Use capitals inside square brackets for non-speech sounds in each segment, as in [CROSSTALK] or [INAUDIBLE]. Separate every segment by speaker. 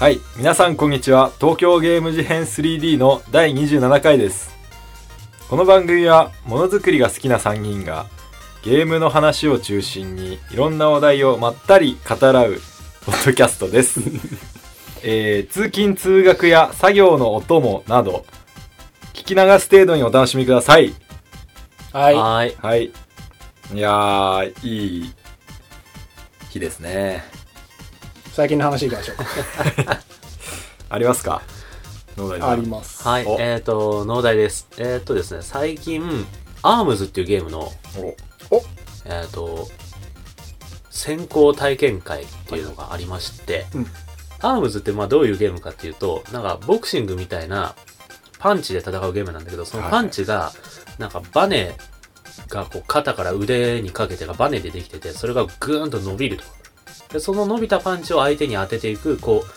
Speaker 1: はい。皆さんこんにちは。東京ゲーム事変 3D の第27回です。この番組はものづくりが好きな3人がゲームの話を中心にいろんな話題をまったり語らうポッドキャストです、[LAUGHS] えー通勤通学や作業のお供など聞き流す程度にお楽しみください。
Speaker 2: はい。
Speaker 3: はーい。
Speaker 1: はい。いやーいい日ですね
Speaker 2: 最近の話いきましょう [LAUGHS]
Speaker 1: ありますか？野田さん
Speaker 2: か。あります。
Speaker 3: はい。
Speaker 1: お
Speaker 3: えっ、と、農大です。えっ、とですね、最近、アームズっていうゲームの、
Speaker 1: お
Speaker 3: えっ、と、先行体験会っていうのがありまして、
Speaker 2: うん
Speaker 3: アームズってまあどういうゲームかっていうと、なんかボクシングみたいなパンチで戦うゲームなんだけど、そのパンチが、なんかバネがこう肩から腕にかけてがバネでできてて、それがぐーんと伸びると。で、その伸びたパンチを相手に当てていく、こう、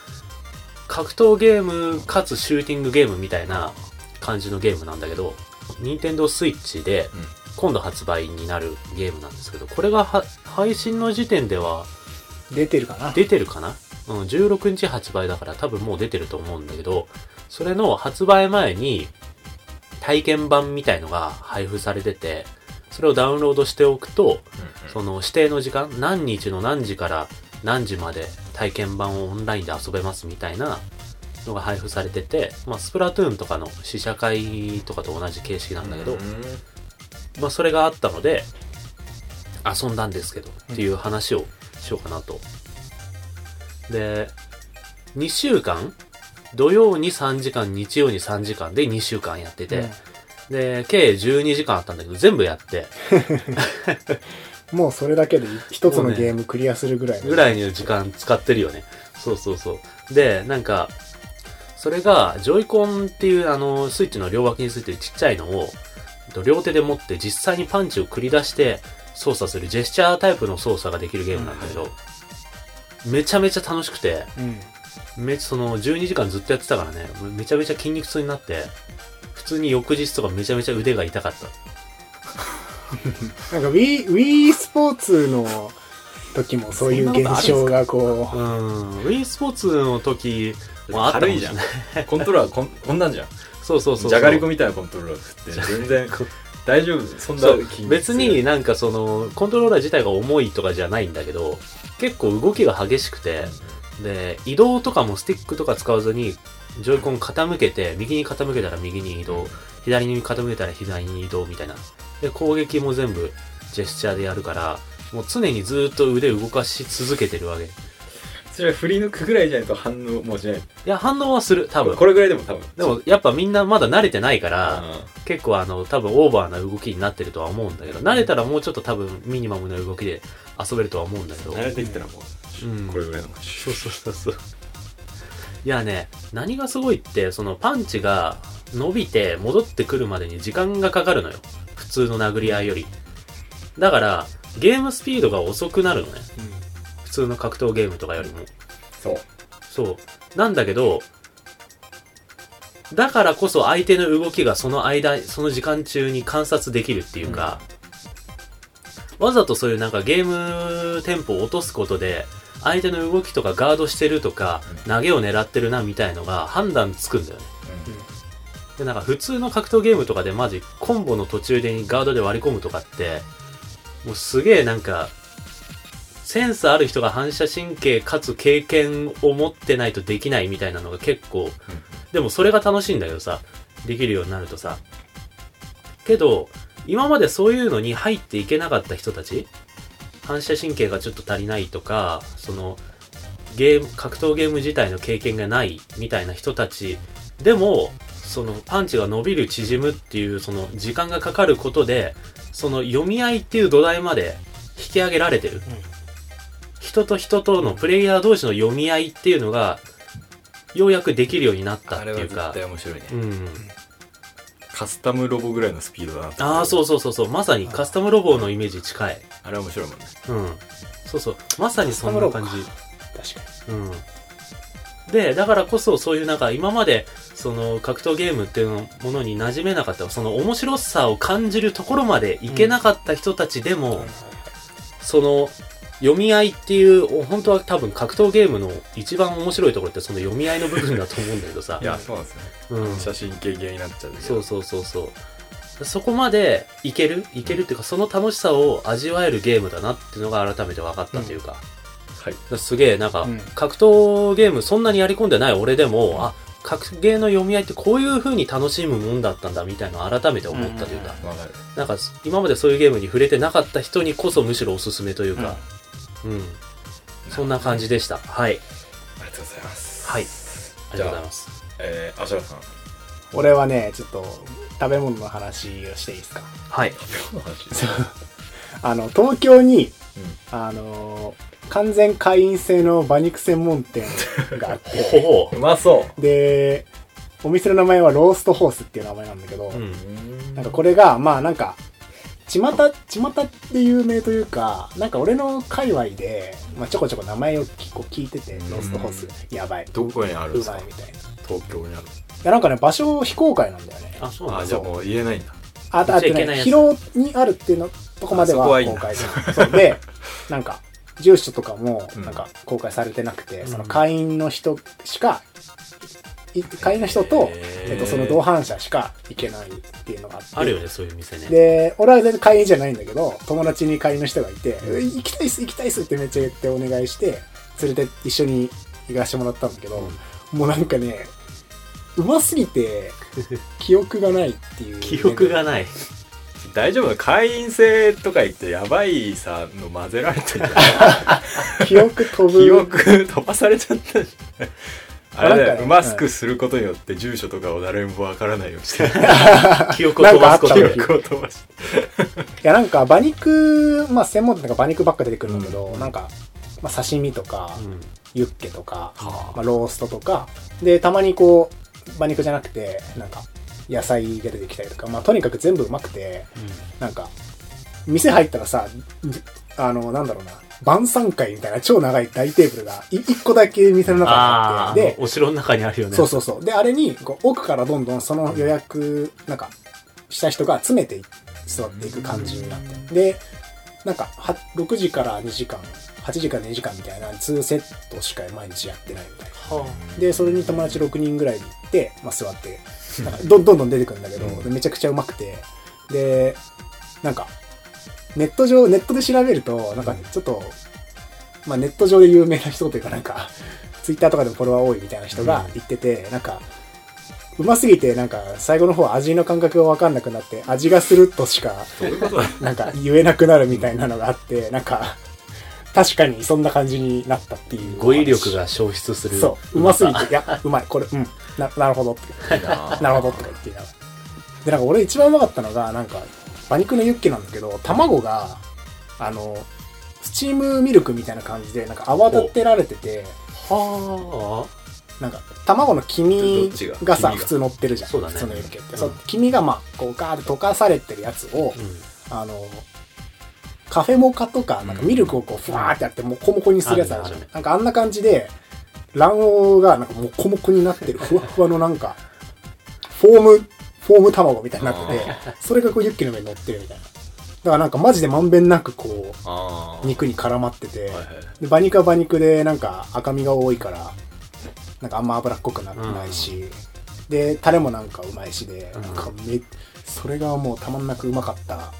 Speaker 3: 格闘ゲームかつシューティングゲームみたいな感じのゲームなんだけど、任天堂スイッチで
Speaker 1: うん。
Speaker 3: 今度発売になるゲームなんですけど、これがは配信の時点では
Speaker 2: 出てるかな？
Speaker 3: 出てるかな？うん、16日発売だから多分もう出てると思うんだけど、それの発売前に体験版みたいのが配布されてて、それをダウンロードしておくと、その指定の時間、何日の何時から何時まで体験版をオンラインで遊べますみたいなのが配布されてて、まあ、スプラトゥーンとかの試写会とかと同じ形式なんだけど、まあ、それがあったので、遊んだんですけど、っていう話をしようかなと。で、2週間土曜に3時間、日曜に3時間で2週間やってて、
Speaker 2: うん。
Speaker 3: で、計12時間あったんだけど、全部やって、[LAUGHS]
Speaker 2: もうそれだけで一つのゲームクリアするぐらいの。
Speaker 3: ぐらいの時間使ってるよね。そうそうそう。で、なんか、それが、ジョイコンっていう、あの、スイッチの両脇についてるちっちゃいのを、両手で持って実際にパンチを繰り出して操作するジェスチャータイプの操作ができるゲームなんだけど、めちゃめちゃ楽しくて、
Speaker 2: うん。
Speaker 3: めその12時間ずっとやってたからね、めちゃめちゃ筋肉痛になって、普通に翌日とかめちゃめちゃ腕が痛かった。
Speaker 2: なんか Wii、Wii スポーツの時もそういう現象がこ
Speaker 3: う。Wii スポーツの時もあったかもしれない。[LAUGHS]
Speaker 1: コントローラーこんこんなんじゃん。
Speaker 3: そうそうそう。
Speaker 1: じゃがりこみたいなコントローラー振って全然大丈夫そんな
Speaker 3: 別になんかそのコントローラー自体が重いとかじゃないんだけど結構動きが激しくてで移動とかもスティックとか使わずにジョイコン傾けて右に傾けたら右に移動左に傾けたら左に移動みたいなで攻撃も全部ジェスチャーでやるからもう常にずっと腕動かし続けてるわけ。い
Speaker 1: それは振り抜くぐらいじゃないと反応もしない。
Speaker 3: や反応はする多分。
Speaker 1: これぐらいでも多分。
Speaker 3: でもやっぱみんなまだ慣れてないから
Speaker 1: あ
Speaker 3: 結構あの多分オーバーな動きになってるとは思うんだけど慣れたらもうちょっと多分ミニマムな動きで遊べるとは思うんだけど。
Speaker 1: 慣れてきたらもう、
Speaker 3: うん。
Speaker 1: これぐらいの
Speaker 3: そうそうそうそう。いやね何がすごいってそのパンチが伸びて戻ってくるまでに時間がかかるのよ。普通の殴り合いより。だからゲームスピードが遅くなるのね。普通の格闘ゲームとかよりも。
Speaker 1: そう。
Speaker 3: そう。なんだけど、だからこそ相手の動きがその間、その時間中に観察できるっていうか、わざとそういうなんかゲームテンポを落とすことで、相手の動きとかガードしてるとか、投げを狙ってるなみたいのが判断つくんだよね。で、なんか普通の格闘ゲームとかでマジコンボの途中でガードで割り込むとかって、もうすげえなんか、センスある人が反射神経かつ経験を持ってないとできないみたいなのが結構、でもそれが楽しいんだけどさ、できるようになるとさ。けど、今までそういうのに入っていけなかった人たち、反射神経がちょっと足りないとか、その、ゲーム、格闘ゲーム自体の経験がないみたいな人たちでも、そのパンチが伸びる縮むっていうその時間がかかることで、その読み合いっていう土台まで引き上げられてる。人と人とのプレイヤー同士の読み合いっていうのが、ようやくできるようになったっていうか
Speaker 1: あれは面白いね、
Speaker 3: うん。
Speaker 1: カスタムロボぐらいのスピードだな
Speaker 3: ああ、そうそうそうそう。まさにカスタムロボのイメージ近い。
Speaker 1: あれは面白いもんね
Speaker 3: うん。そうそう。まさにそんな感じ。
Speaker 2: 確か
Speaker 3: うん。で、だからこそそういうなんか今までその格闘ゲームっていうのものに馴染めなかった、その面白さを感じるところまでいけなかった人たちでも、その読み合いっていう、お本当は多分格闘ゲームの一番面白いところってその読み合いの部分だと思うんだけどさ [LAUGHS]
Speaker 1: い。やそうなんですね、
Speaker 3: うん。
Speaker 1: 写真系ゲーになっちゃう
Speaker 3: そうそうそうそう。そこまでいける？いけるっていうか、その楽しさを味わえるゲームだなっていうのが改めて分かったというか。
Speaker 1: はい
Speaker 3: すげえ、なんか
Speaker 2: うん、
Speaker 3: 格闘ゲームそんなにやり込んでない俺でも、あ、格ゲーの読み合いってこういう風に楽しむもんだったんだみたいなのを改めて思ったというか、
Speaker 1: わかる
Speaker 3: なんか今までそういうゲームに触れてなかった人にこそむしろおすすめというか、うん。そんな感じでした。はい。
Speaker 1: ありがとうございます
Speaker 3: はい。ありがとうございます。
Speaker 1: えー、あしらさん
Speaker 2: 俺はね、ちょっと食べ物の話をしていいですか？
Speaker 3: はい。
Speaker 1: 今日の話
Speaker 2: あの、東京に、
Speaker 1: うん
Speaker 2: あのー完全会員制の馬肉専門店があって、[LAUGHS]
Speaker 3: ほ
Speaker 1: うまそ
Speaker 2: で、お店の名前はローストホースっていう名前なんだけど、
Speaker 3: う。うん。
Speaker 1: う
Speaker 2: なんかこれが、まあなんか、ちまた、ちまたって有名というか、なんか俺の界隈で、まあちょこちょこ名前を結構聞いてて、ローストホース、やばい。
Speaker 1: どこにあるん
Speaker 2: う
Speaker 1: ですか？
Speaker 2: まいみたいな。い
Speaker 1: 東京にある
Speaker 2: やなんかね、場所非公開なんだよね。
Speaker 3: あ、そうなんだ。
Speaker 1: あじゃあもう言えないんだ
Speaker 2: あ、あ
Speaker 3: っちゃいけないやつ。
Speaker 2: 広尾にあるっていうのとこまでは公開で。そう。で、[LAUGHS] なんか、住所とかも
Speaker 1: うん。
Speaker 2: なんか公開されてなくて、
Speaker 3: うん。
Speaker 2: その会員の人しか、い会員の人と、えっと、その同伴者しか行けないっていうのがあって。
Speaker 3: あるよね、そういう店ね。
Speaker 2: で、俺は全然会員じゃないんだけど、友達に会員の人がいて、え行きたいっす、行きたいっすってめっちゃ言ってお願いして、連れて一緒に行かしてもらったんだけど、もうなんかね、うますぎて、[LAUGHS] 記憶がないっていう。
Speaker 3: 記憶がない。
Speaker 1: 大丈夫会員制とか言ってやばいさの混ぜられてる [LAUGHS]
Speaker 2: 記憶飛ぶ。
Speaker 1: 記憶飛ばされちゃったじゃん。[LAUGHS] あれだよ、
Speaker 2: ね。
Speaker 1: マスクすることによって住所とかを誰もわからないようにして。
Speaker 3: 記憶を飛ばすこと
Speaker 1: 記憶を飛ばし
Speaker 2: いや、なんか馬肉、まあ専門店とか馬肉ばっか出てくるんだけど、
Speaker 1: うん。
Speaker 2: なんか、まあ刺身とか、
Speaker 3: うん。
Speaker 2: ユッケとか、
Speaker 1: はあ。
Speaker 2: まあローストとか、で、たまにこう、馬肉じゃなくて、なんか、野菜が出てきたりとか、まあとにかく全部うまくて、なんか、店入ったらさ、じあの、なんだろうな、晩餐会みたいな超長い大テーブルが、い一個だけ店の中にあって、で、
Speaker 3: お城の中にあるよね。
Speaker 2: そうそうそう。で、あれに、こう奥からどんどんその予約、なんか、した人が詰めてい座っていく感じになって。で、なんか、は6時から2時間、8時から2時間みたいな2セットしか毎日やってないみたいな。
Speaker 3: は
Speaker 2: で、それに友達6人ぐらいで行って、まあ座って、なんかどんどんどん出てくるんだけど、めちゃくちゃうまくて、で、なんか、ネット上、ネットで調べると、なんかちょっと、まあネット上で有名な人というかなんか、ツイッターとかでもフォロワー多いみたいな人が言ってて、なんか、うますぎて、なんか、最後の方味の感覚がわかんなくなって、味がするとしか、なんか言えなくなるみたいなのがあって、なんか、確かにそんな感じになったっていう。
Speaker 3: 語彙力が消失する。
Speaker 2: そう、うますぎて、いや、うまい、これ、うん、な、なるほどって。
Speaker 1: な
Speaker 2: なるほどとか言ってな。で、なんか俺一番うまかったのが、なんか、馬肉のユッケなんだけど、卵が、あの、スチームミルクみたいな感じで、なんか泡立てられてて、
Speaker 3: は
Speaker 2: なんか、卵の黄身
Speaker 1: が？
Speaker 2: がさ、普通乗ってるじゃん。
Speaker 3: そうだね
Speaker 2: 普通のユッケって。
Speaker 3: うん
Speaker 2: そう、黄身がまあ、こう、ガーって溶かされてるやつを、
Speaker 3: あ。うん。
Speaker 2: あの、カフェモカとか、なんかミルクをこう、ふわーってやって、もこもこにするやつあるじゃん。なんかあんな感じで、卵黄がなんかもこもこになってる、[LAUGHS] ふわふわのなんか、フォーム、フォーム卵みたいになってて、それがこうユッケの上に乗ってるみたいな。だからなんかマジでまんべんなくこ
Speaker 1: あ
Speaker 2: う、肉に絡まってて、で馬肉は馬肉でなんか赤身が多いから、なんかあんま脂っこくなってないし、で、タレもなんかうまいしで、
Speaker 3: うん。
Speaker 2: なんかめ、それがもうたまんなくうまかった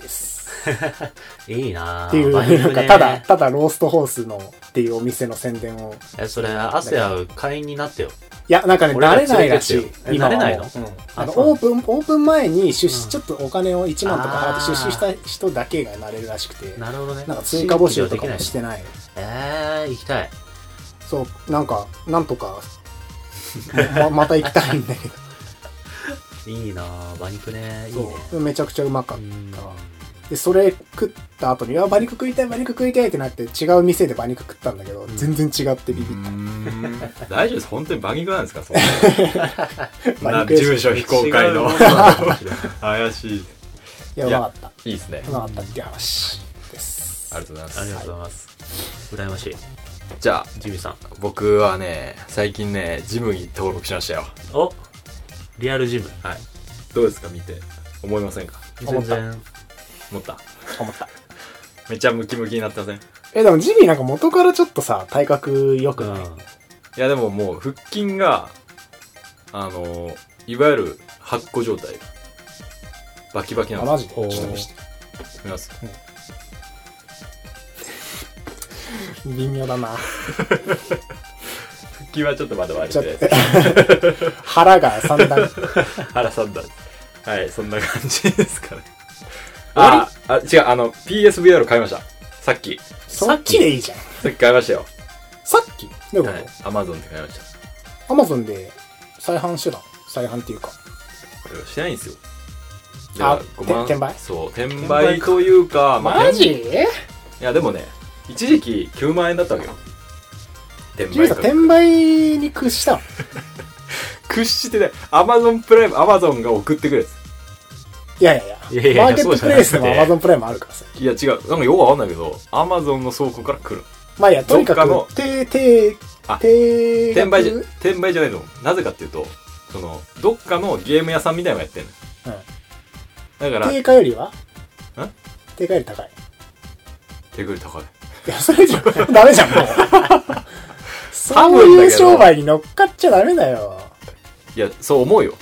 Speaker 2: です。[LAUGHS]
Speaker 3: いいなぁ
Speaker 2: っていう、なんかただ、ただローストホースのっていうお店の宣伝を。
Speaker 3: え、それ、汗合う会員になってよ。
Speaker 2: いや、なんかね、慣れないらしい今は
Speaker 3: 慣れないの？
Speaker 2: うんあの、オープン、オープン前に出資、
Speaker 3: うん
Speaker 2: ちょっとお金を1万とか払って出資した人だけがなれるらしくて、
Speaker 3: なるほどね。
Speaker 2: なんか追加募集とかもして
Speaker 3: ない。えー、行きたい。
Speaker 2: そう、なんか、なんとか、ま [LAUGHS] また行きたいんだけど。[LAUGHS]
Speaker 3: いいなぁ馬肉ね。いいね。
Speaker 2: めちゃくちゃうまかっ
Speaker 3: うん
Speaker 2: た。で、それ食った後に、あ、馬肉食いたい、馬肉食いたいってなって、違う店で馬肉食ったんだけど、全然違ってビビっ
Speaker 1: 大丈夫です。本当に馬肉なんですか？そん
Speaker 2: た。[LAUGHS] 馬
Speaker 1: な
Speaker 2: 肉です。
Speaker 1: 住所非公開の。怪しい。
Speaker 2: いや、うまかった。
Speaker 1: いいですね。
Speaker 2: うまかったっていう話です。
Speaker 1: ありがとうございます。
Speaker 3: ありがとうございます。羨ましい。
Speaker 1: じゃあ
Speaker 3: ジミーさん。
Speaker 1: 僕はね最近ねジムに登録しましたよ。
Speaker 3: おリアルジム。
Speaker 1: はい。どうですか？見て。思いませんか？
Speaker 3: 全然。
Speaker 1: 思った。
Speaker 2: 思った。[LAUGHS]
Speaker 1: めっちゃムキムキになってません？い
Speaker 2: え、でもジビーなんか元からちょっとさ、体格良くない、
Speaker 3: うん。
Speaker 1: やでももう腹筋があのいわゆる発酵状態。バキバキな
Speaker 2: あ、
Speaker 1: んで
Speaker 2: マジで？ち
Speaker 3: おー。
Speaker 2: ょっと見して。
Speaker 1: す見ます。
Speaker 2: 微妙だな。[LAUGHS]
Speaker 1: 腹筋はちょっとまだ割
Speaker 2: ちょ
Speaker 1: れ
Speaker 2: ってと、[LAUGHS] 腹が三段。
Speaker 1: 原さんだはいそんな感じですかねああ違うあの PSVR 買いました。さっき。
Speaker 2: そっちでいいじゃん。
Speaker 1: さっき買いましたよ。
Speaker 2: さっき？どういうこ
Speaker 1: はい。Amazon で買いました。
Speaker 2: とアマゾンで再販してた？の再販っていうか。
Speaker 1: これしてないんですよ。
Speaker 2: あ
Speaker 1: ごまん。
Speaker 2: て転売？
Speaker 1: そう転売というかまあ
Speaker 2: マジ？
Speaker 1: 転いやでもね一時期9万円だったわけよ。転
Speaker 2: ジビーさん、
Speaker 1: 価格
Speaker 2: 転売に屈したの？[LAUGHS]
Speaker 1: 屈してね Amazon プライム Amazon が送ってくるや
Speaker 2: いやいやいや。
Speaker 3: いやいや
Speaker 2: マーケットプレイスでも
Speaker 3: そうじゃなくて
Speaker 2: アマゾンプライムあるからさ。
Speaker 1: ついや違うなんかよくわかんないけど Amazon の倉庫から来る
Speaker 2: まあいいや、とにか
Speaker 1: どっかの
Speaker 2: く、て、て、
Speaker 1: あ
Speaker 2: て、
Speaker 1: 転売じゃ転売じゃないと思うなぜかっていうとそのどっかのゲーム屋さんみたいなのやってんの
Speaker 2: うん。
Speaker 1: だから
Speaker 2: 定価よりは？
Speaker 1: ん
Speaker 2: 定価より高い。
Speaker 1: 手繰り高い
Speaker 2: いや、それじゃ、[LAUGHS] ダメじゃん、もう。[LAUGHS] そういう商売に乗っかっちゃダメだよ。
Speaker 1: いやそう思うよ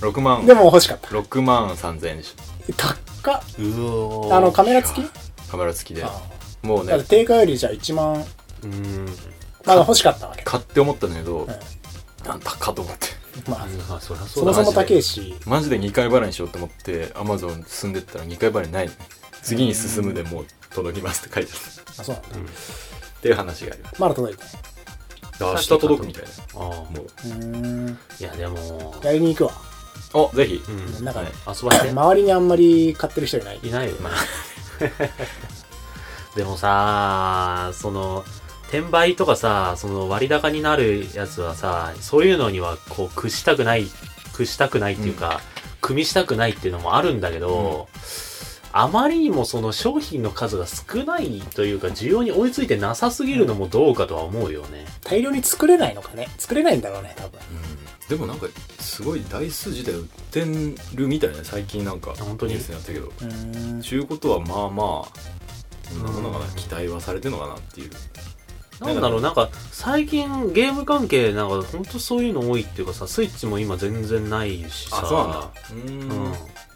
Speaker 2: う
Speaker 1: 6万
Speaker 2: ん。でも欲しかった。
Speaker 1: 6万3000円でし
Speaker 2: 高っ。あの、カメラ付き？
Speaker 1: ょカメラ付きで。
Speaker 2: あ
Speaker 1: もうね。
Speaker 2: 定価よりじゃあ1万、
Speaker 3: うん。
Speaker 2: まだ欲しかったわけ。
Speaker 1: 買って思ったんだけど
Speaker 2: ん。
Speaker 1: なん高っと思って。
Speaker 2: まあ、
Speaker 3: まあそりゃそだ。
Speaker 2: そうもそも高いし、
Speaker 1: マジで。2回払いにしようと思って Amazon 進んでったら2回払いない次に進むでもう届きますって書いてある。
Speaker 2: あ、そうなんだ。
Speaker 1: っていう話があります
Speaker 2: まだ届いて
Speaker 1: 明日届くみたいな
Speaker 3: あ
Speaker 1: もう。
Speaker 2: うーん。
Speaker 3: いやでも。
Speaker 2: やりに行くわ。
Speaker 1: おぜひ。
Speaker 3: うん。
Speaker 2: なんか、
Speaker 1: はい。
Speaker 3: 遊ばせて。
Speaker 2: 周りにあんまり買ってる人いない。
Speaker 3: いないよ。な [LAUGHS] でもさその転売とかさその割高になるやつはさそういうのにはこう屈したくない屈したくないっていうか、組みしたくないっていうのもあるんだけど、あまりにもその商品の数が少ないというか需要に追いついてなさすぎるのもどうかとは思うよね、
Speaker 2: 大量に作れないのかね。作れないんだろうね、多分。
Speaker 1: うんでもなんかすごい台数自体売ってるみたいね最近なんか
Speaker 3: 本当に？
Speaker 1: ニュースになったけど。ちゅうことはまあまあそんなものが期待はされてるのかなっていう。
Speaker 3: なんだろうなんか最近ゲーム関係なんか本当そういうの多いっていうかさスイッチも今全然ないしさ。
Speaker 1: あそうなんだ。うーん。
Speaker 3: うん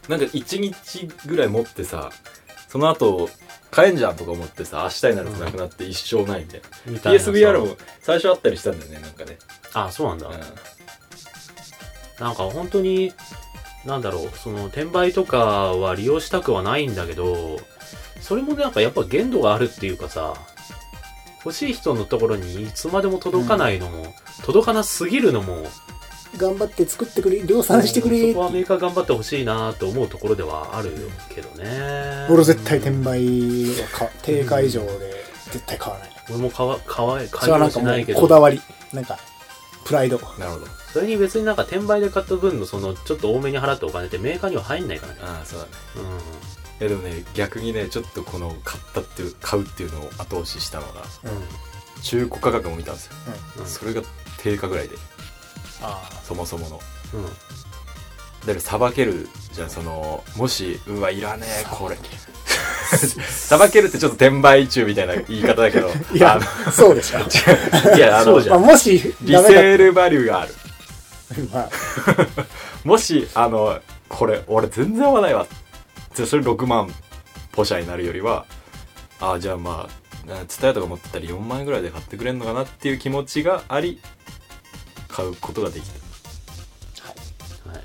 Speaker 1: なんか1日ぐらい持ってさその後買えんじゃんとか思ってさ明日になるとなくなって一生ないみたいな、PSVR も最初あったりしたんだよねなんかね、
Speaker 3: あそうなんだ、
Speaker 1: うん
Speaker 3: なんか本当になんだろうその転売とかは利用したくはないんだけどそれもなんかやっぱ限度があるっていうかさ欲しい人のところにいつまでも届かないのも、届かなすぎるのも
Speaker 2: 頑張って作ってくれ、量産してくれ
Speaker 3: そこはメーカー頑張ってほしいなと思うところではあるけどね
Speaker 2: 俺絶対転売はか定価以上で絶対買わない。
Speaker 3: 俺も買わ買わ
Speaker 2: そ
Speaker 3: 買いは
Speaker 2: れはな
Speaker 3: いうけど
Speaker 2: こだわり。なんか、プライド。
Speaker 1: なるほど
Speaker 3: それに別になんか転売で買った分のそのちょっと多めに払ったお金ってメーカーには入んないからね。
Speaker 1: ああそうだね。
Speaker 3: うん
Speaker 1: いやでもね逆にねちょっとこの買ったっていう買うっていうのを後押ししたのが
Speaker 2: うん。
Speaker 1: 中古価格も見たんですよ、
Speaker 3: うん。
Speaker 1: それが定価ぐらいで。
Speaker 2: あ
Speaker 1: そもそもの。
Speaker 3: うん。
Speaker 1: だからさばけるじゃあそのもしうわいらねえこれ。[LAUGHS] さばけるってちょっと転売中みたいな言い方だけど。
Speaker 2: あ。[LAUGHS] いや
Speaker 1: あ、
Speaker 2: そうでしょ。
Speaker 1: の [LAUGHS] いやあの
Speaker 2: まあ、もし、
Speaker 1: リセールバリューがある。
Speaker 2: まあ、[LAUGHS]
Speaker 1: もしあのこれ俺全然合わないわ。じゃあそれ6万ポシャになるよりはああじゃあまあ伝えとか持ってたら4万円ぐらいで買ってくれるのかなっていう気持ちがあり買うことができた。
Speaker 3: はい。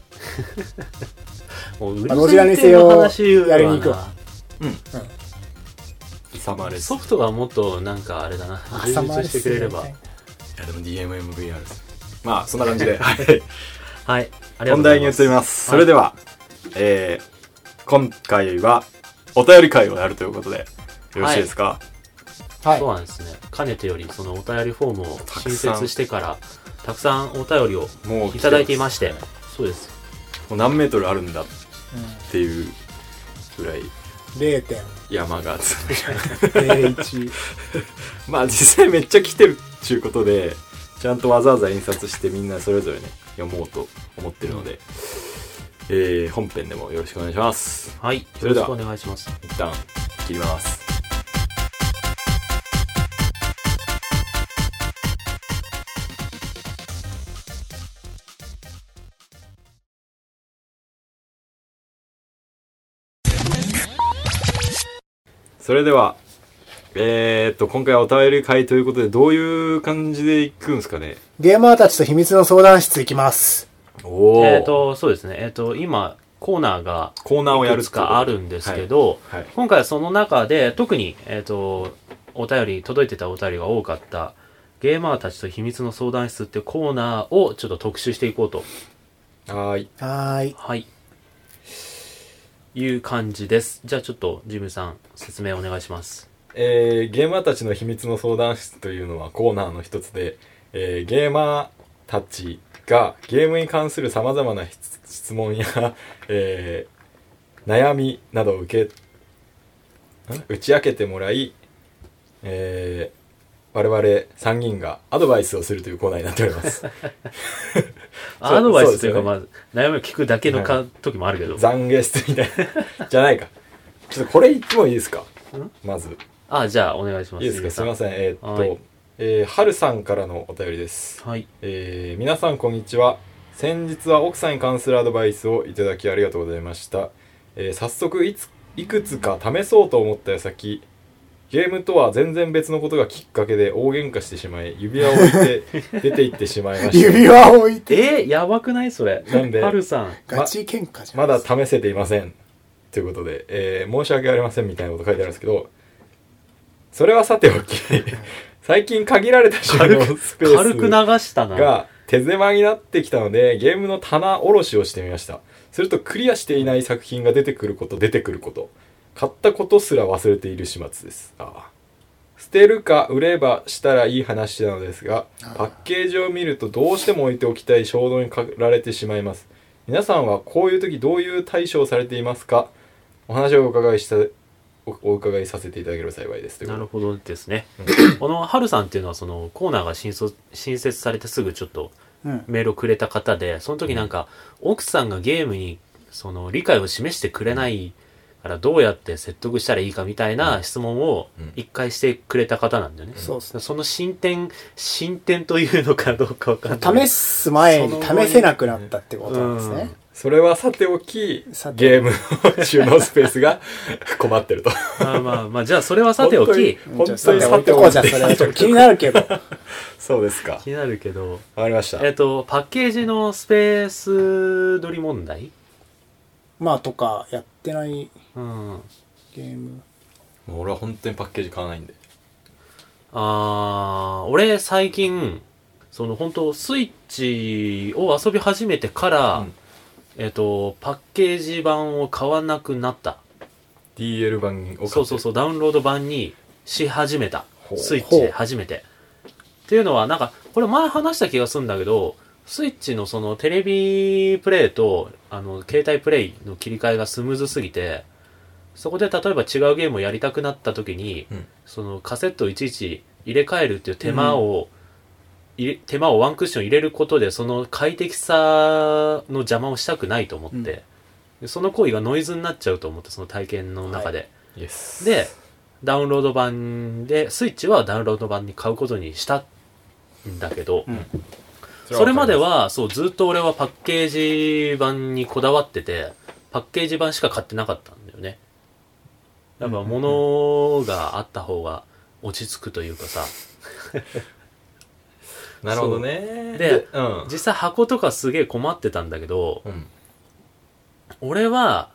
Speaker 3: [LAUGHS] もう売り
Speaker 2: まあどちらにせよ
Speaker 3: 前提の話
Speaker 2: やりに行くわ
Speaker 1: サマーレス
Speaker 3: ソフトがもっとなんかあれだな。充実してくれれば。
Speaker 1: いやでも DMMVR ですまあそんな感じで。[LAUGHS] はい。
Speaker 3: はい。ありがとう
Speaker 1: 本題に移
Speaker 3: ございます。
Speaker 1: ります。それでは、えー今回はお便り会をやるということでよろしいですか、
Speaker 2: はい。
Speaker 3: そう。なんですね。かねてよりそのお便りフォームを新設してからたくさんお便りを
Speaker 1: もう
Speaker 3: いただいていましてそうです。
Speaker 1: もう何メートルあるんだっ
Speaker 2: う
Speaker 1: ていうぐらい。
Speaker 2: ん、0.01。
Speaker 1: 山が集め [LAUGHS] [LAUGHS] まあ実際めっちゃ来てるっていうことでちゃんとわざわざ印刷してみんなそれぞれね読もうと思ってるので、えー、本編でもよろしくお願いします。
Speaker 3: はいよろしくお願いします。
Speaker 1: 一旦切ります。それではえー、っと今回はお便り会ということでどういう感じでいくんですかね？
Speaker 2: ゲーマーたちと秘密の相談室行きます。
Speaker 1: おお、
Speaker 3: えっ、と、そうですね。えっ、と、今、コーナーが
Speaker 1: コーナーをやる
Speaker 3: いくつかあるんですけど、
Speaker 1: はい
Speaker 3: 今回はその中で、特に、えっ、と、お便り、届いてたお便りが多かった、ゲーマーたちと秘密の相談室っていうコーナーをちょっと特集していこうと、
Speaker 1: はーい
Speaker 2: はーい。
Speaker 3: はい。いう感じです。じゃあちょっと、ジムさん、説明お願いします。
Speaker 1: えーゲーマーたちの秘密の相談室というのはコーナーの一つで、えーゲーマーたちがゲームに関するさまざまな質質問や、[LAUGHS] えー悩みなどを受けん？打ち明けてもらい、えー我々3人がアドバイスをするというコーナーになっております。[LAUGHS]
Speaker 3: アドバイスというか、まあ、悩みを聞くだけのか、
Speaker 1: は
Speaker 3: 時もあるけど。
Speaker 1: 懺悔室みたいな。じゃないか。ちょっとこれ言ってもいいですか？まず
Speaker 3: あ、じゃあお願いします。
Speaker 1: いいですか？すいま
Speaker 3: せ
Speaker 1: せんえーっと、
Speaker 3: はい
Speaker 1: えーはるさんからのお便りです
Speaker 3: ん。はい。
Speaker 1: えー皆さんこんにちは先日は奥さんに関するアドバイスをいただきありがとうございました、えー早速いついくつか試そうと思った矢先ゲームとは全然別のことがきっかけで大喧嘩してしまい指輪を置いて [LAUGHS] 出て行ってしまいました
Speaker 2: 指輪を置いて、
Speaker 3: えー、やばくないそれ？
Speaker 1: なんで？
Speaker 3: はるさん。
Speaker 2: ガチ喧嘩じゃん。
Speaker 1: まだ試せていませんということで、えー申し訳ありませんみたいなこと書いてあるんですけどそれはさておき [LAUGHS] 最近限られた収納スペース
Speaker 3: 軽く流したな。
Speaker 1: が手狭になってきたのでゲームの棚卸しをしてみました。するとクリアしていない作品が出てくること出てくること。買ったことすら忘れている始末です。ああ。捨てるか売ればしたらいい話なのですがパッケージを見るとどうしても置いておきたい衝動に駆られてしまいます。皆さんはこういう時どういう対処をされていますか？お話をお伺いしたおお伺いさせていただければ幸いです
Speaker 3: なるほどですね。[COUGHS] このはるさんっていうのはそのコーナーが新卒新設されてすぐちょっと
Speaker 2: うん。
Speaker 3: メールをくれた方で、その時なんか奥さんがゲームにその理解を示してくれないからどうやって説得したらいいかみたいな質問を
Speaker 1: うん
Speaker 3: 一回してくれた方なんだよね。
Speaker 2: そう
Speaker 3: その進展、進展というのかどうかわかんない。
Speaker 2: 試す前に試せなくなったってことなんですね。
Speaker 1: それはさておきゲームの収納スペースが [LAUGHS] 困ってると。
Speaker 3: まあまあまあ、じゃあそれはさておき、
Speaker 1: 本当に
Speaker 2: うん。じゃあさて置いとこうじゃあそ [LAUGHS] ちょっと気になるけど。
Speaker 1: そうですか。
Speaker 3: 気になるけど、
Speaker 1: わかりました。
Speaker 3: えっと、パッケージのスペース取り問題？
Speaker 2: まあとか、やってない
Speaker 3: うん。
Speaker 2: ゲーム。
Speaker 1: もう俺は本当にパッケージ買わないんで。
Speaker 3: あー、俺最近、その本当スイッチを遊び始めてから、
Speaker 1: うん
Speaker 3: えっと、パッケージ版を買わなくなった。
Speaker 1: DL 版を
Speaker 3: そうそうそう、ダウンロード版にし始めた。
Speaker 1: ほう
Speaker 3: スイッチで初めて。っていうのは、なんか、これ前話した気がするんだけど、スイッチのそのテレビプレイと、あの、携帯プレイの切り替えがスムーズすぎて、そこで例えば違うゲームをやりたくなった時に、
Speaker 1: うん
Speaker 3: そのカセットをいちいち入れ替えるっていう手間を、手間をワンクッション入れることで、その快適さの邪魔をしたくないと思って、
Speaker 2: うん。
Speaker 3: でその行為がノイズになっちゃうと思って、その体験の中で。
Speaker 1: イエス
Speaker 3: で、ダウンロード版で、スイッチはダウンロード版に買うことにしたんだけど、
Speaker 2: うん。
Speaker 3: それまでは、そう、ずっと俺はパッケージ版にこだわってて、パッケージ版しか買ってなかったんだよね。やっぱ物があった方が落ち着くというかさ、
Speaker 1: なるほどね
Speaker 3: で
Speaker 1: うん
Speaker 3: 実際箱とかすげえ困ってたんだけど、
Speaker 1: うん
Speaker 3: 俺は、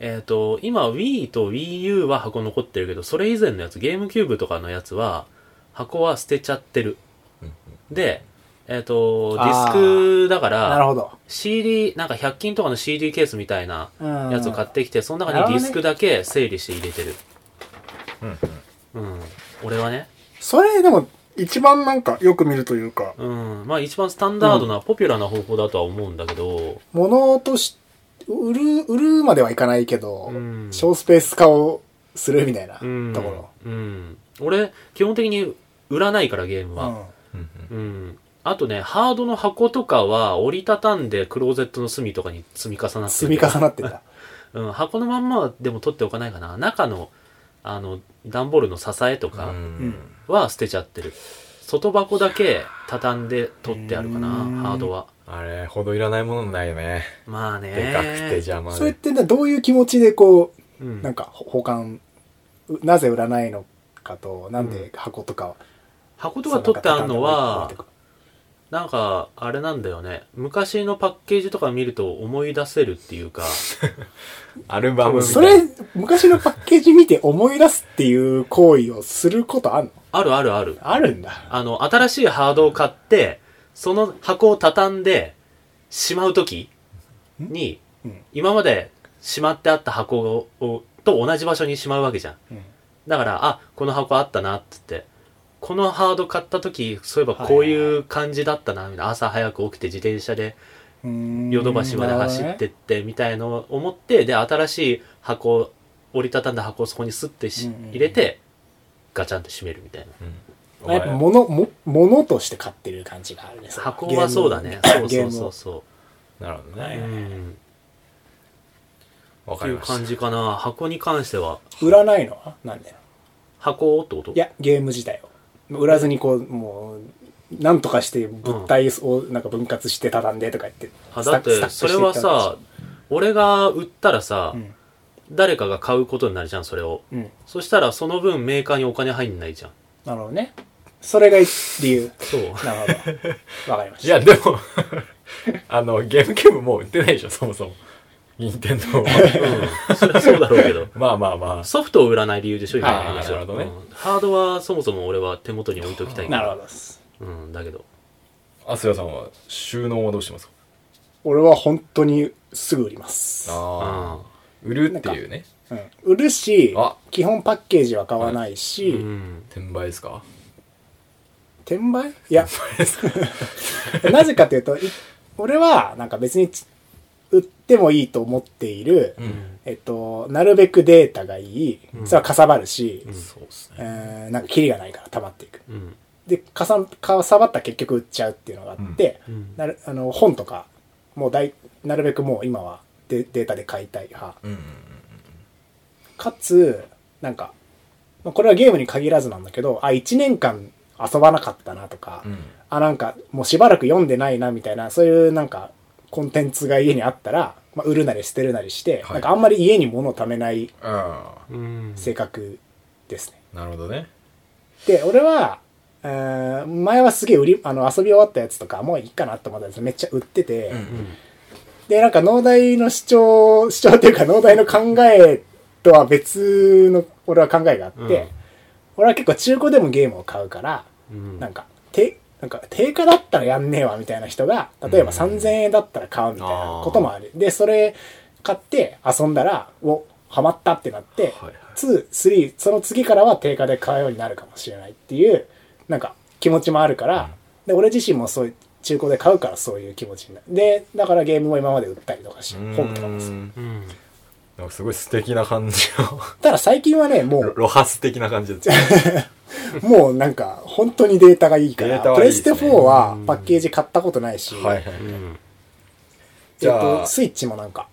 Speaker 3: えっ、と、今 Wii と Wii U は箱残ってるけど、それ以前のやつ、ゲームキューブとかのやつは、箱は捨てちゃってる。
Speaker 1: うん
Speaker 3: で、えっ、と、ディ
Speaker 2: あ
Speaker 3: スクだから、
Speaker 2: なるほど。
Speaker 3: CD、なんか100均とかの CD ケースみたいな
Speaker 2: うん
Speaker 3: やつを買ってきて、その中にディスクだけ整理して入れてる。
Speaker 1: うん
Speaker 3: うん。俺はね。
Speaker 2: それでも、一番なんかよく見るというか、
Speaker 3: うん。まあ一番スタンダードな、ポピュラーな方法だとは思うんだけど、
Speaker 2: ものとし、売る、売るまではいかないけど、
Speaker 3: うん
Speaker 2: 小スペース化をするみたいなと
Speaker 3: うん。
Speaker 2: ころ。
Speaker 3: うん。俺、基本的に売らないからゲームは。
Speaker 2: うん
Speaker 1: うん
Speaker 3: うん。あとね、ハードの箱とかは折りたたんでクローゼットの隅とかに積み重なって
Speaker 2: 積み重なってた。[LAUGHS]
Speaker 3: うん、箱のまんまでも取っておかないかな。中の、あの、段ボールの支えと
Speaker 1: う
Speaker 3: か
Speaker 1: ん。
Speaker 3: は捨てちゃってる。外箱だけ畳んで取ってあるかな、
Speaker 2: うん。
Speaker 3: ハードは。
Speaker 1: あれほどいらないものないよね。
Speaker 3: まあね。
Speaker 1: でかくて邪魔
Speaker 2: それっ
Speaker 1: で
Speaker 2: てねどういう気持ちでこ
Speaker 3: うん。
Speaker 2: う、なんかほ保管うなぜ売らないのかと、なんで箱とかを、
Speaker 3: 箱とか取ってあるのは
Speaker 2: なんか、
Speaker 3: あれなんだよね。昔のパッケージとか見ると思い出せるっていうか、[LAUGHS]
Speaker 1: アルバムみたいな
Speaker 2: それ、昔のパッケージ見て思い出すっていう行為をすることあんの？
Speaker 3: あるあるある。
Speaker 2: あるんだ。
Speaker 3: あの、新しいハードを買って、その箱を畳んで、しまうときに、
Speaker 2: うん
Speaker 3: 今までしまってあった箱ををと同じ場所にしまうわけじゃん。
Speaker 2: うん
Speaker 3: だから、あ、この箱あったなって言って、このハード買ったとき、そういえばこういう感じだったな、みたいな。朝早く起きて自転車でヨドバシまで走ってってみたいのを思って、で、新しい箱、折りたたんだ箱をそこにスッてし
Speaker 2: うんうんうん
Speaker 3: 入れて、ガチャンと閉めるみたいな。
Speaker 2: やっぱ物、も、物として買ってる感じがあるね。
Speaker 3: 箱はそうだね。そうそうそうそ
Speaker 1: なるほど
Speaker 3: う。う
Speaker 1: ね。
Speaker 3: ん。っていう
Speaker 1: わかりました
Speaker 3: 感。じかな。箱に関しては、
Speaker 2: 売らないのはなんで
Speaker 3: 箱ってこと？
Speaker 2: いや、ゲーム自体を。売らずにこう、もう、なんとかして物体をなんか分割して畳んでとか言って。
Speaker 3: あだって、それはさ、俺が売ったらさ、
Speaker 2: うん
Speaker 3: 誰かが買うことになるじゃん、それを。
Speaker 2: うん。
Speaker 3: そしたら、その分メーカーにお金入んないじゃん。
Speaker 2: なるほどね。それが理由。
Speaker 3: そう。
Speaker 2: なるほど。わかりました。
Speaker 1: いや、でも、あの、ゲームキューブもう売ってないでしょ、そもそも。任天堂は。
Speaker 3: うん。そそうだろうけど。[LAUGHS]
Speaker 1: まあまあまあ。
Speaker 3: ソフトを売らない理由でしょ、今の話は。
Speaker 1: なるほどね
Speaker 3: うんハードはそもそも俺は手元に置いときたいから。
Speaker 2: なるほどです。
Speaker 3: うん、だけど。
Speaker 1: アスヤさんは収納はどうしてますか？
Speaker 2: 俺は本当にすぐ売ります。
Speaker 1: ああ。
Speaker 3: あ
Speaker 1: 売るっていうね。
Speaker 2: うん。売るし
Speaker 1: あ、
Speaker 2: 基本パッケージは買わない
Speaker 3: あ。
Speaker 2: し、
Speaker 3: うん。
Speaker 1: 転売ですか？
Speaker 2: 転売？いや、[LAUGHS] なぜかというと、い俺はなんか別にってもいいと思っている、
Speaker 1: うん。
Speaker 2: えっと、なるべくデータがいい、
Speaker 3: うん
Speaker 2: それはかさばるし、
Speaker 1: そうですね。
Speaker 2: えーなんかキリがないから溜まっていく。
Speaker 3: うん。
Speaker 2: で、かさ、かさばったら結局売っちゃうっていうのがあって、
Speaker 3: うん。
Speaker 2: なる、あの、本とか、もうだい、なるべくもう今はデデータで買いたい派。かつ、なんか、まあこれはゲームに限らずなんだけど、あ、1年間遊ばなかったなとか、
Speaker 1: うん。
Speaker 2: あ、なんか、もうしばらく読んでないなみたいな、そういうなんか、コンテンツが家にあったら、まあ、売るなり捨てるなりして、
Speaker 1: はい
Speaker 2: なんかあんまり家に物を貯めない。性格ですね。
Speaker 1: あ。なるほどね。
Speaker 2: で、俺は、えー前はすげえ売り、あの、遊び終わったやつとか、もういいかなと思ったやつめっちゃ売ってて、
Speaker 1: うん
Speaker 3: うん。
Speaker 2: で、なんか農大の主張、主張っていうか農大の考えとは別の、俺は考えがあって、
Speaker 3: うん
Speaker 2: 俺は結構中古でもゲームを買うから、
Speaker 3: うん。
Speaker 2: なんか、て、なんか、定価だったらやんねえわみたいな人が、例えば
Speaker 1: うん
Speaker 2: 3000円だったら買うみたいなこともある。で、それ買って遊んだら、お、ハマったってなって、
Speaker 1: はいはい。
Speaker 2: 2、3、その次からは定価で買うようになるかもしれないっていう、なんか気持ちもあるから、で、俺自身もそういう、中古で買うからそういう気持ちになる。で、だからゲームも今まで売ったりとかし、本とかもさ。
Speaker 1: うん
Speaker 3: うん。
Speaker 1: なんかすごい素敵な感じの、
Speaker 2: ただ最近はね、もう、
Speaker 1: ロハス的な感じです。[LAUGHS] [LAUGHS]
Speaker 2: もうなんか、本当にデータがいいから、プレステ4はパッケージ買ったことないし、
Speaker 1: はいはい。
Speaker 2: えっと、スイッチもなんか、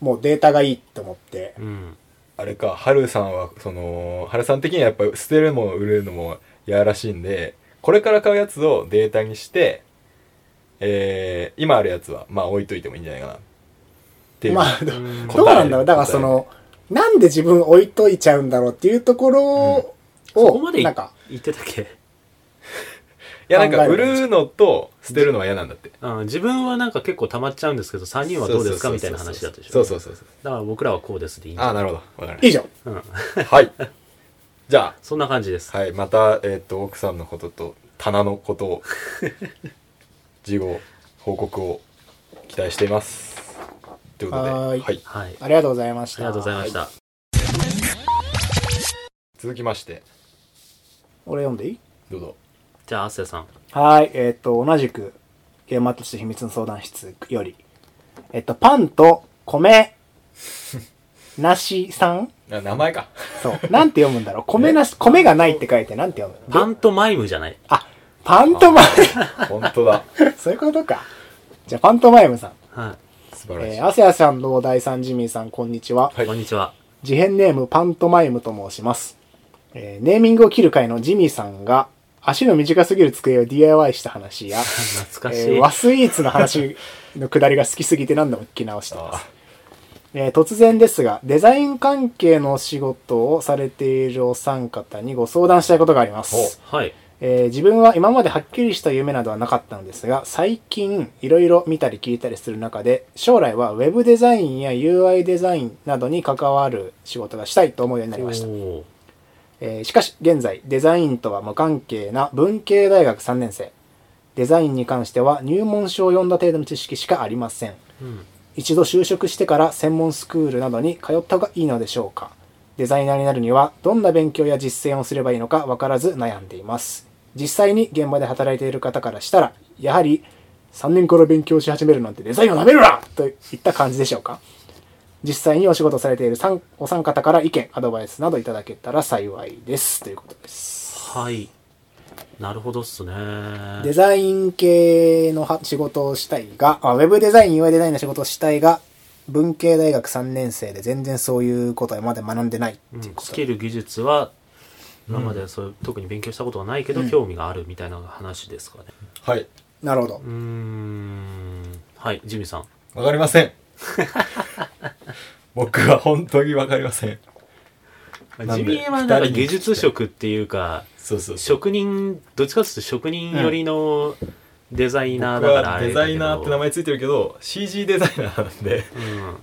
Speaker 2: もうデータがいいと思って、
Speaker 3: うん。
Speaker 1: あれか、ハルさんは、その、ハルさん的にはやっぱ捨てるのも売るのもやらしいんで、これから買うやつをデータにして、えー、今あるやつは、まあ置いといてもいいんじゃないかな。っていう。
Speaker 2: まあ、ど
Speaker 3: う
Speaker 2: なんだろう。だからその、なんで自分置いといちゃうんだろうっていうところを、
Speaker 3: そこまで
Speaker 2: なんか、
Speaker 3: 言ってたっけ？[LAUGHS]
Speaker 1: いやなんか売るのと捨てるのは嫌なんだって。
Speaker 3: うん。自分はなんか結構溜まっちゃうんですけど、3人はどうですか？みたいな話だったでしょ？
Speaker 1: そうそうそうそう。
Speaker 3: だから僕らはこうですでいいんだ
Speaker 1: ああ、なるほど。わかりまし
Speaker 2: 以上。
Speaker 3: うん。
Speaker 1: た。[LAUGHS] はい。じゃ
Speaker 3: そんな感じです。
Speaker 1: あ、はい。また、えっ、と、奥さんのことと棚のことを、事後、報告を期待しています。ということで、
Speaker 2: はーい
Speaker 1: はい。
Speaker 3: はい。
Speaker 2: ありがとうございました。
Speaker 3: ありがとうございました。
Speaker 1: 続きまして、
Speaker 2: 俺読んでいい？
Speaker 1: どうぞ。
Speaker 3: じゃあ、アッセさん。
Speaker 2: はい、えっ、と、同じく、ゲームアートと秘密の相談室より、えっ、と、パンと米なしさん？[LAUGHS]
Speaker 1: あ名前か。
Speaker 2: そう。なんて読むんだろう？[LAUGHS] 米なし、米がないって書いてなんて読む？
Speaker 3: パントマイムじゃない？
Speaker 2: あ、パントマイ [LAUGHS]
Speaker 1: 本当だ。
Speaker 2: ム。そういうことか。じゃあ、パントマイムさん。
Speaker 3: は
Speaker 1: 素晴らしい。
Speaker 2: えー、アセアさんの第三ジミーさん、こんにちは。
Speaker 3: い。こんにちは。
Speaker 2: 事変ネームパントマイムと申します。えーネーミングを切る会のジミーさんが、足の短すぎる机を DIY した話や、[LAUGHS]
Speaker 3: 懐かしい。
Speaker 2: えー和スイーツの話のくだりが好きすぎて何度も聞き直しています。えー突然ですが、デザイン関係のお仕事をされているお三方にご相談したいことがあります。
Speaker 3: はい。
Speaker 2: えー自分は今まではっきりした夢などはなかったのですが、最近いろいろ見たり聞いたりする中で、将来はウェブデザインや UI デザインなどに関わる仕事がしたいと思うようになりました。えーしかし現在デザインとは無関係な文系大学3年生。デザインに関しては入門書を読んだ程度の知識しかありません。
Speaker 3: うん。
Speaker 2: 一度就職してから専門スクールなどに通った方がいいのでしょうか。デザイナーになるにはどんな勉強や実践をすればいいのか分からず悩んでいます。実際に現場で働いている方からしたらやはり3年から勉強し始めるなんてデザインをなめるなといった感じでしょうか実際にお仕事されている三お三方から意見アドバイスなどいただけたら幸いですということです
Speaker 3: はい。なるほどっすね。
Speaker 2: デザイン系のは仕事をしたいが、あウェブデザイン、UI デザインの仕事をしたいが、文系大学3年生で全然そういうことはまだ学んでないって
Speaker 3: うん
Speaker 2: いうこと。
Speaker 3: スキル技術は、今までそう特に勉強したことはないけど、興味があるみたいな話ですかね。
Speaker 1: はい。
Speaker 2: なるほど
Speaker 3: う。ーん。はい、ジミーさん。
Speaker 1: わかりません。[LAUGHS] [LAUGHS] 僕は本当にわかりません。なんで
Speaker 3: ジミーはなんか技術職っていうか、
Speaker 1: そうそう。
Speaker 3: 職人、どっちかっていうと職人寄りのデザイナー
Speaker 1: 僕
Speaker 3: だからあれだけど。
Speaker 1: はデザイナーって名前ついてるけど、CG デザイナーなんで、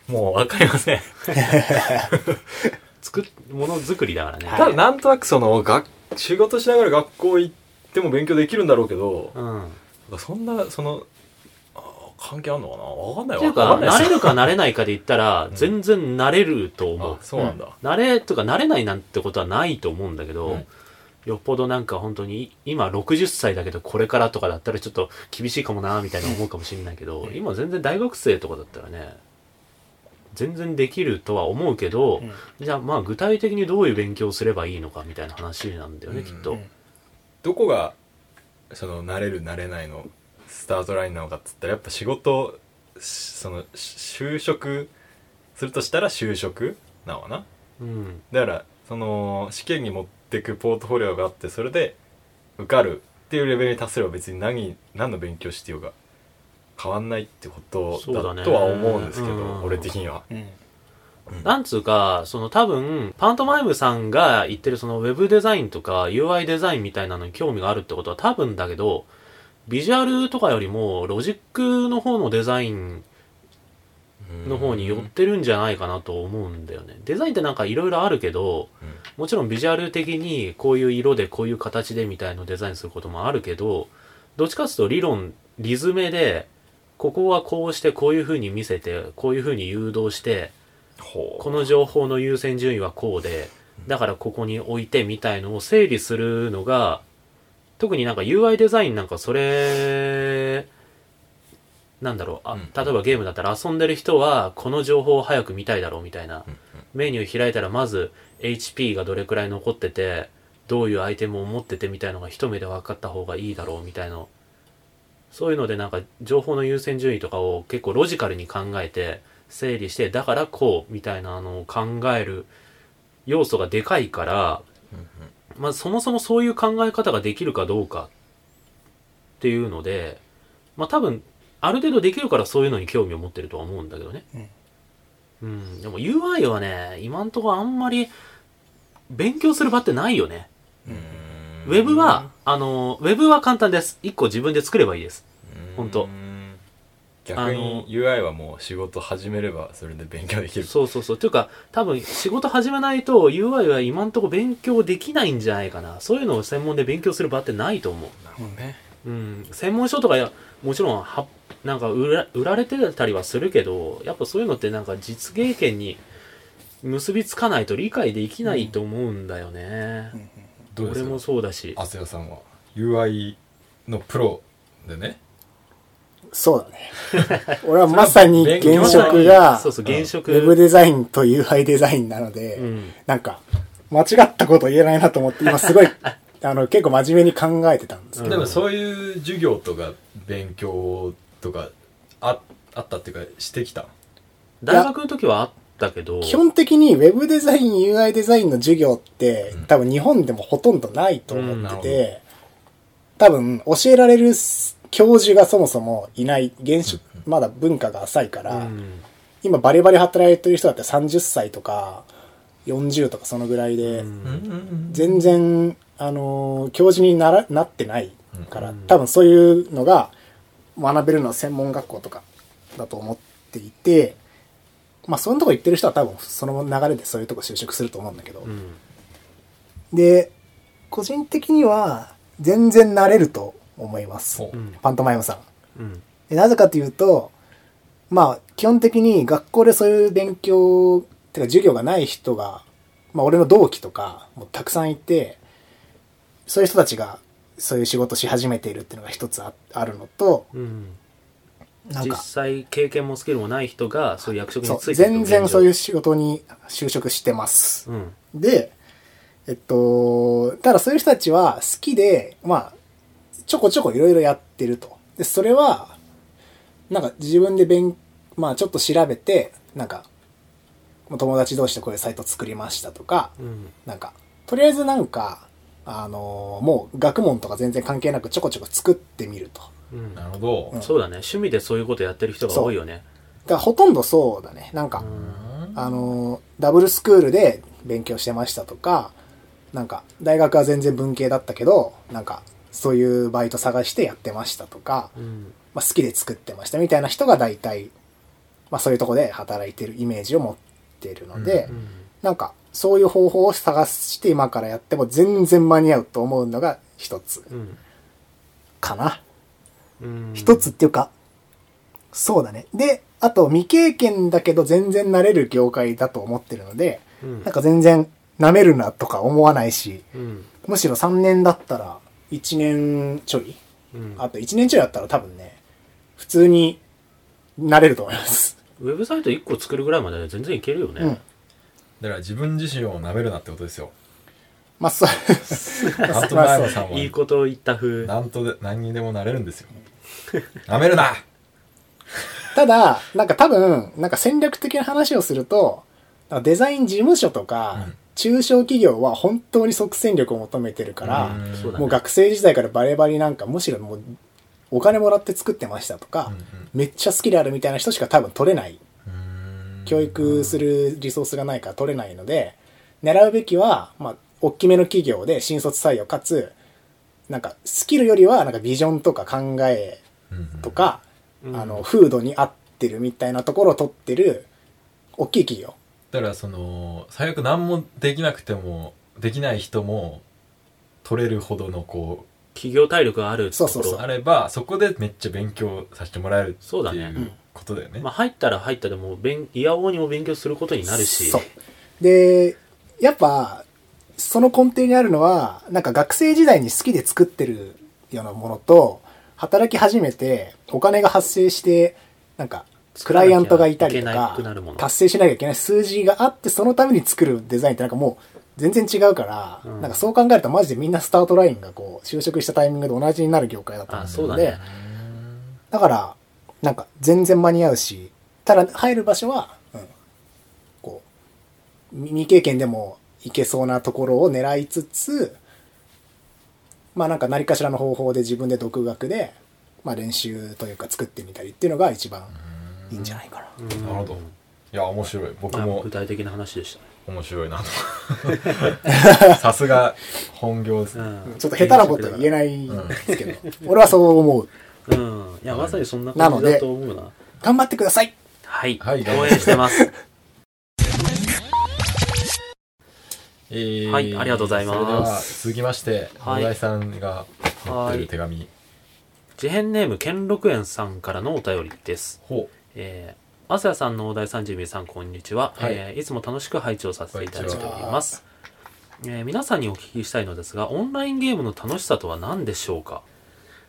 Speaker 3: うん。
Speaker 1: もうわかりません。[LAUGHS]
Speaker 3: 作っ、ものづくりだからね。
Speaker 1: ただなんとなくその、学、仕事しながら学校行っても勉強できるんだろうけど、
Speaker 3: うん。
Speaker 1: そんな、その、あ関係あんのかな？わかんない
Speaker 3: っていうか、
Speaker 1: わ
Speaker 3: 慣れるか慣れないかで言ったら、[LAUGHS] 全然慣れると思う。
Speaker 1: あ、。そうなんだ。
Speaker 3: 慣れとか慣れないなんてことはないと思うんだけど、
Speaker 1: うん。
Speaker 3: よっぽどなんか本当に今60歳だけどこれからとかだったらちょっと厳しいかもなみたいな思うかもしれないけど、今全然大学生とかだったらね全然できるとは思うけど、
Speaker 2: うん。
Speaker 3: じゃあまあ具体的にどういう勉強をすればいいのかみたいな話なんだよね、
Speaker 1: うん。
Speaker 3: きっと、
Speaker 2: うん。
Speaker 1: どこが、その、慣れる慣れないのスタートラインなのかっつったら、やっぱ仕事、しその、し就職するとしたら就職なのかな？
Speaker 3: うん。
Speaker 1: だからその試験に持ってくポートフォリオがあってそれで受かるっていうレベルに達すれば別に何何の勉強してようが変わんないってこと
Speaker 3: だ
Speaker 1: とは思うんですけど、
Speaker 3: うん
Speaker 1: 俺的には。
Speaker 2: うん。
Speaker 3: なんつうか、その多分、パントマイムさんが言ってるそのウェブデザインとか UI デザインみたいなのに興味があるってことは多分だけど、ビジュアルとかよりもロジックの方のデザインの方に寄ってるんじゃないかなと思うんだよね。デザインってなんか色々あるけど、もちろんビジュアル的にこういう色でこういう形でみたいのデザインすることもあるけど、どっちかっていうと理論、リズメで、ここはこうしてこういう風に見せて、こういう風に誘導して、この情報の優先順位はこうで、だからここに置いてみたいのを整理するのが、特になんか UI デザインなんかそれ、なんだろう、あ
Speaker 1: うん
Speaker 3: 例えばゲームだったら遊んでる人はこの情報を早く見たいだろうみたいな。メニュー開いたらまず HP がどれくらい残ってて、どういうアイテムを持っててみたいのが一目で分かった方がいいだろうみたいな。そういうのでなんか情報の優先順位とかを結構ロジカルに考えて整理して、だからこうみたいなのを考える要素がでかいから、まあそもそもそういう考え方ができるかどうかっていうので、まあ多分ある程度できるからそういうのに興味を持ってるとは思うんだけどね。うん、でも UI はね、今んところあんまり勉強する場ってないよね。ウェブは、あの、ウェブは簡単です。一個自分で作ればいいです。ほんと
Speaker 1: 逆に UI はもう仕事始めればそれで勉強できる
Speaker 3: そうそうそう。というか、多分仕事始めないと UI は今んところ勉強できないんじゃないかな。そういうのを専門で勉強する場ってないと思う。
Speaker 1: なるほどね
Speaker 3: うん。専門書とかや、もちろんは、なんか売ら売られてたりはするけど、やっぱそういうのってなんか実芸験に結びつかないと理解できないと思うんだよね。
Speaker 1: どうですか？
Speaker 3: 俺もそうだし。
Speaker 1: アセヤさんは？UI のプロでね
Speaker 2: そうだね。[LAUGHS] 俺はまさに現職が、
Speaker 3: そうそう、現職。
Speaker 2: ウェブデザインと UI デザインなので、
Speaker 3: うん。
Speaker 2: なんか、間違ったこと言えないなと思って、今すごい、[LAUGHS] あの、結構真面目に考えてたんですけど、
Speaker 1: でもそういう授業とか勉強とかああったっていうかしてきた？
Speaker 3: 大学の時はあったけど、
Speaker 2: 基本的に Web デザイン、UI デザインの授業って、多分日本でもほとんどないと思ってて、多分教えられる教授がそもそもいない、現職、まだ文化が浅いから、
Speaker 3: うん。
Speaker 2: 今バリバリ働いてる人だって30歳とか40とかそのぐらいで、
Speaker 3: うん。
Speaker 2: 全然、あのー教授にならなってないから、
Speaker 3: うん。
Speaker 2: 多分そういうのが学べるのは専門学校とかだと思っていて、まあそういうとこ行ってる人は多分その流れでそういうとこ就職すると思うんだけど、
Speaker 3: うん。
Speaker 2: で、個人的には全然慣れると思います
Speaker 1: ほ。
Speaker 3: うん
Speaker 2: パントマイムさん。
Speaker 3: うん
Speaker 2: でなぜかというと、まあ、基本的に学校でそういう勉強、てか授業がない人が、まあ俺の同期とかもたくさんいて、そういう人たちがそういう仕事し始めているっていうのが一つああるのと、
Speaker 3: うん
Speaker 2: なんか、
Speaker 3: 実際経験もスキルもない人がそういう役職についてる
Speaker 2: 全然そういう
Speaker 3: う
Speaker 2: 仕事に就職してます。
Speaker 3: うん
Speaker 2: で、えっと、ただそういう人たちは好きで、まあ、ちょこちょこいろいろやってると。で、それは、なんか自分で勉、まあちょっと調べて、なんか、もう友達同士でこういうサイト作りましたとか、
Speaker 3: うん。
Speaker 2: なんか、とりあえずなんか、あのもう学問とか全然関係なくちょこちょこ作ってみると。
Speaker 3: うん。
Speaker 1: なるほど。
Speaker 2: うん。
Speaker 3: そうだね。趣味でそういうことやってる人が多いよね。
Speaker 2: だからほとんどそうだね。なんか、
Speaker 3: うん。
Speaker 2: あの、ダブルスクールで勉強してましたとか、なんか、大学は全然文系だったけど、なんか、そういうバイト探してやってましたとか、
Speaker 3: うん。
Speaker 2: まあ、好きで作ってましたみたいな人が大体、まあ、そういうとこで働いてるイメージを持ってるので、
Speaker 3: うん
Speaker 2: なんか、そういう方法を探して今からやっても全然間に合うと思うのが一つ
Speaker 3: うん。
Speaker 2: かな。
Speaker 3: うん。
Speaker 2: 一つっていうか、そうだね。で、あと未経験だけど全然慣れる業界だと思ってるので、
Speaker 3: うん。
Speaker 2: なんか全然舐めるなとか思わないし、
Speaker 3: うん。
Speaker 2: むしろ3年だったら1年ちょい？
Speaker 3: うん。
Speaker 2: あと1年ちょいだったら多分ね、普通に慣れると思います。
Speaker 3: ウェブサイト1個作るぐらいまで全然いけるよね、
Speaker 2: うん。
Speaker 1: だから自分自身を舐めるなってことですよ。
Speaker 2: まあ、そう。
Speaker 1: パントマイムさんは。い
Speaker 3: いこと言った風。
Speaker 1: なんとで何にでもなれるんですよ。[LAUGHS] 舐めるな。
Speaker 2: ただ、なんか多分、なんか戦略的な話をすると、デザイン事務所とか、
Speaker 1: うん
Speaker 2: 中小企業は本当に即戦力を求めてるから、
Speaker 1: う
Speaker 3: ね。
Speaker 2: もう学生時代からバレバリなんかむしろもうお金もらって作ってましたとか、めっちゃスキルあるみたいな人しか多分取れない。
Speaker 1: うん。
Speaker 2: 教育するリソースがないから取れないので、狙うべきは、まあ、大きめの企業で新卒採用かつ、なんかスキルよりはなんかビジョンとか考え
Speaker 1: うん
Speaker 2: とか、
Speaker 3: うん。
Speaker 2: あの、風土に合ってるみたいなところを取ってる、大きい企業。
Speaker 1: だからその最悪何もできなくてもできない人も取れるほどのこ
Speaker 3: 企業体力があるところ。
Speaker 2: そうそう
Speaker 1: う。あればそこでめっちゃ勉強させてもらえるって
Speaker 3: そうだね。
Speaker 1: いうことだよね。
Speaker 3: まあ、入ったら入ったでも勉いやおうにも勉強することになるし。
Speaker 2: そう。で、やっぱ、その根底にあるのは、なんか学生時代に好きで作ってるようなものと、働き始めてお金が発生して、なんか、クライアントがいたりとか達成しなきゃいけない数字があって、そのために作るデザインってなんかもう全然違うから、
Speaker 3: うん。
Speaker 2: なんかそう考えるとマジでみんなスタートラインがこう、就職したタイミングで同じになる業界だと
Speaker 3: あ
Speaker 2: 思ので、
Speaker 3: だね。
Speaker 2: だから、なんか全然間に合うし、ただ入る場所は、うん、こう、み未経験でも行けそうなところを狙いつつ、まあなんか何かしらの方法で自分で独学で、まあ練習というか作ってみたりっていうのが一番いいんじゃないかな。
Speaker 3: うん
Speaker 1: なるほど。いや面白い。僕
Speaker 3: まあ、
Speaker 1: も
Speaker 3: 具体的な話でし
Speaker 1: 面白いなと。[LAUGHS] さすが本業です
Speaker 3: た
Speaker 1: ね。
Speaker 3: ね、うん。
Speaker 2: ちょっと下手なことは言えないんですけど、俺はそう思う。
Speaker 3: うん。いやまさにそんな感じだと思うな。
Speaker 2: 頑張ってください。
Speaker 3: はい、
Speaker 1: はい
Speaker 3: 応援してます。
Speaker 1: えー
Speaker 3: はいありがとうございます。
Speaker 1: それでは続きまして
Speaker 3: はい。
Speaker 1: 野田さんが持ってる手紙。
Speaker 3: 事変ネーム兼六園さんからのお便りです。
Speaker 1: ほ
Speaker 3: えー、あさやさんの大台さんじみさんこんにちは、
Speaker 1: はい。
Speaker 3: いえーいつも楽しく拝聴させていただいております、えー皆さんにお聞きしたいのですがオンラインゲームの楽しさとは何でしょうか？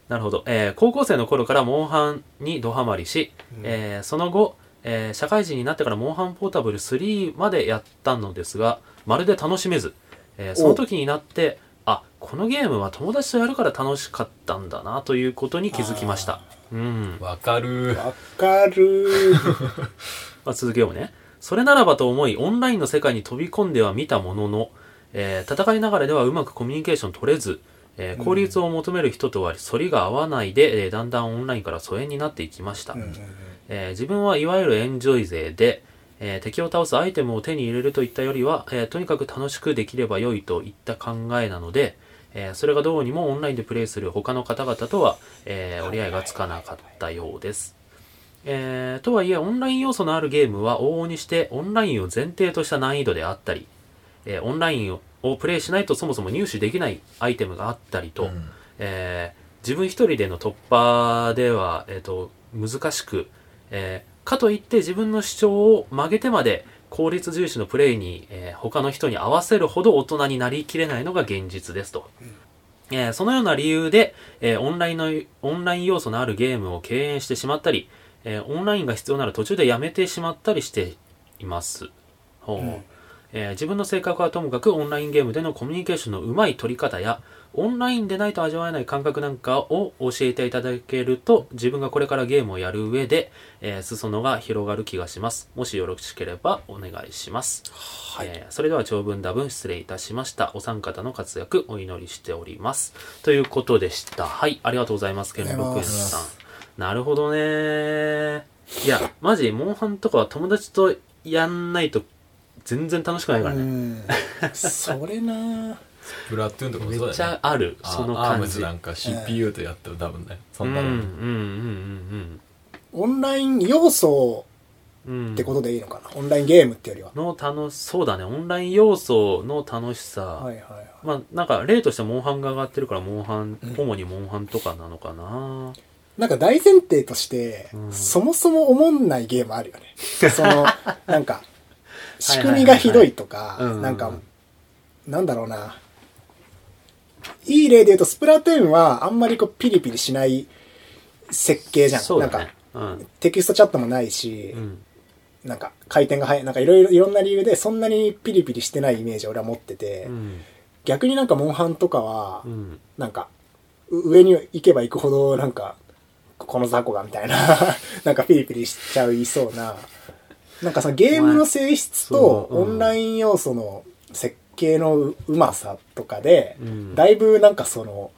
Speaker 3: なるほど、えー高校生の頃からモンハンにドハマりし、えーその後、えー社会人になってからモンハンポータブル3までやったのですがまるで楽しめず、えーその時になってあこのゲームは友達とやるから楽しかったんだなということに気づきましたうん。
Speaker 1: うわかる。
Speaker 2: わかる。[LAUGHS]
Speaker 3: まあ、続けようね。それならばと思い、オンラインの世界に飛び込んではみたものの、えー戦いながらではうまくコミュニケーション取れず、えー効率を求める人とは反りが合わないで、えーだんだんオンラインから疎遠になっていきました。
Speaker 2: うんうんうん。
Speaker 3: えー自分はいわゆるエンジョイ勢で、えー敵を倒すアイテムを手に入れるといったよりは、えーとにかく楽しくできれば良いといった考えなので、えーそれがどうにもオンラインでプレイする他の方々とは、えー折り合いがつかなかったようです。えーとはいえ、オンライン要素のあるゲームは往々にしてオンラインを前提とした難易度であったり、えーオンラインををプレイしないとそもそも入手できないアイテムがあったりと、
Speaker 1: うん
Speaker 3: えー自分一人での突破では、えー、と難しく、えーかといって自分の主張を曲げてまで効率重視のプレイに、えー他の人に合わせるほど大人になりきれないのが現実ですと。えーそのような理由で、えーオンラインの、オンライン要素のあるゲームを敬遠してしまったり、えーオンラインが必要なら途中でやめてしまったりしています。ほう
Speaker 2: うん
Speaker 3: えー自分の性格はともかくオンラインゲームでのコミュニケーションのうまい取り方や、オンラインでないと味わえない感覚なんかを教えていただけると、自分がこれからゲームをやる上で、えー裾野が広がる気がします。もしよろしければお願いします。
Speaker 2: はい。
Speaker 3: えーそれでは長文多文失礼いたしました。お三方の活躍お祈りしております。ということでした。はい、ありがとうございます。ケンロクエン
Speaker 2: ございます
Speaker 3: さん。なるほどねいや、マジ、モンハンとかは友達とやんないと全然楽しくないからね。
Speaker 2: うん。それな
Speaker 1: プラトゥーンとかも
Speaker 3: めっち
Speaker 1: そうだよね
Speaker 3: ゃある、
Speaker 1: あ
Speaker 3: その
Speaker 1: アーム
Speaker 3: 感じ。
Speaker 1: ズなんか CPU とやっても多分ねそ
Speaker 3: うんん、うん、
Speaker 1: なの、
Speaker 3: うん、うん、
Speaker 2: オンライン要素
Speaker 3: うん。うん
Speaker 2: ってことでいいのかな、オンラインゲームってよりは。
Speaker 3: の楽し、そうだね、オンライン要素の楽しさ。
Speaker 2: はいはいはい。
Speaker 3: まあ、なんか、例としてモンハンが上がってるから、モンハン、
Speaker 2: うん
Speaker 3: 主にモンハンとかなのかな。
Speaker 2: なんか大前提として、
Speaker 3: うん
Speaker 2: そもそも思んないゲームあるよね。[LAUGHS] その、なんか、仕組みがひどいとか
Speaker 3: うん、
Speaker 2: なんか、なんだろうな。いい例で言うと、スプラトゥーンはあんまりこうピリピリしない設計じゃん。
Speaker 3: そうだね
Speaker 2: なんか、。
Speaker 3: うん。
Speaker 2: テキストチャットもないし、
Speaker 3: うん。
Speaker 2: なんか回転が早い、なんかいろいろ、いろんな理由でそんなにピリピリしてないイメージを俺は持ってて、
Speaker 3: うん。
Speaker 2: 逆になんかモンハンとかは
Speaker 3: う、ん。
Speaker 2: なんか、う上に行けば行くほど、なんか、この雑魚がみたいな、[LAUGHS] なんかピリピリしちゃいそうな、なんかそのゲームの性質と
Speaker 3: そううん
Speaker 2: オンライン要素の設計のううまさとかで、
Speaker 3: うん
Speaker 2: だいぶなんかその、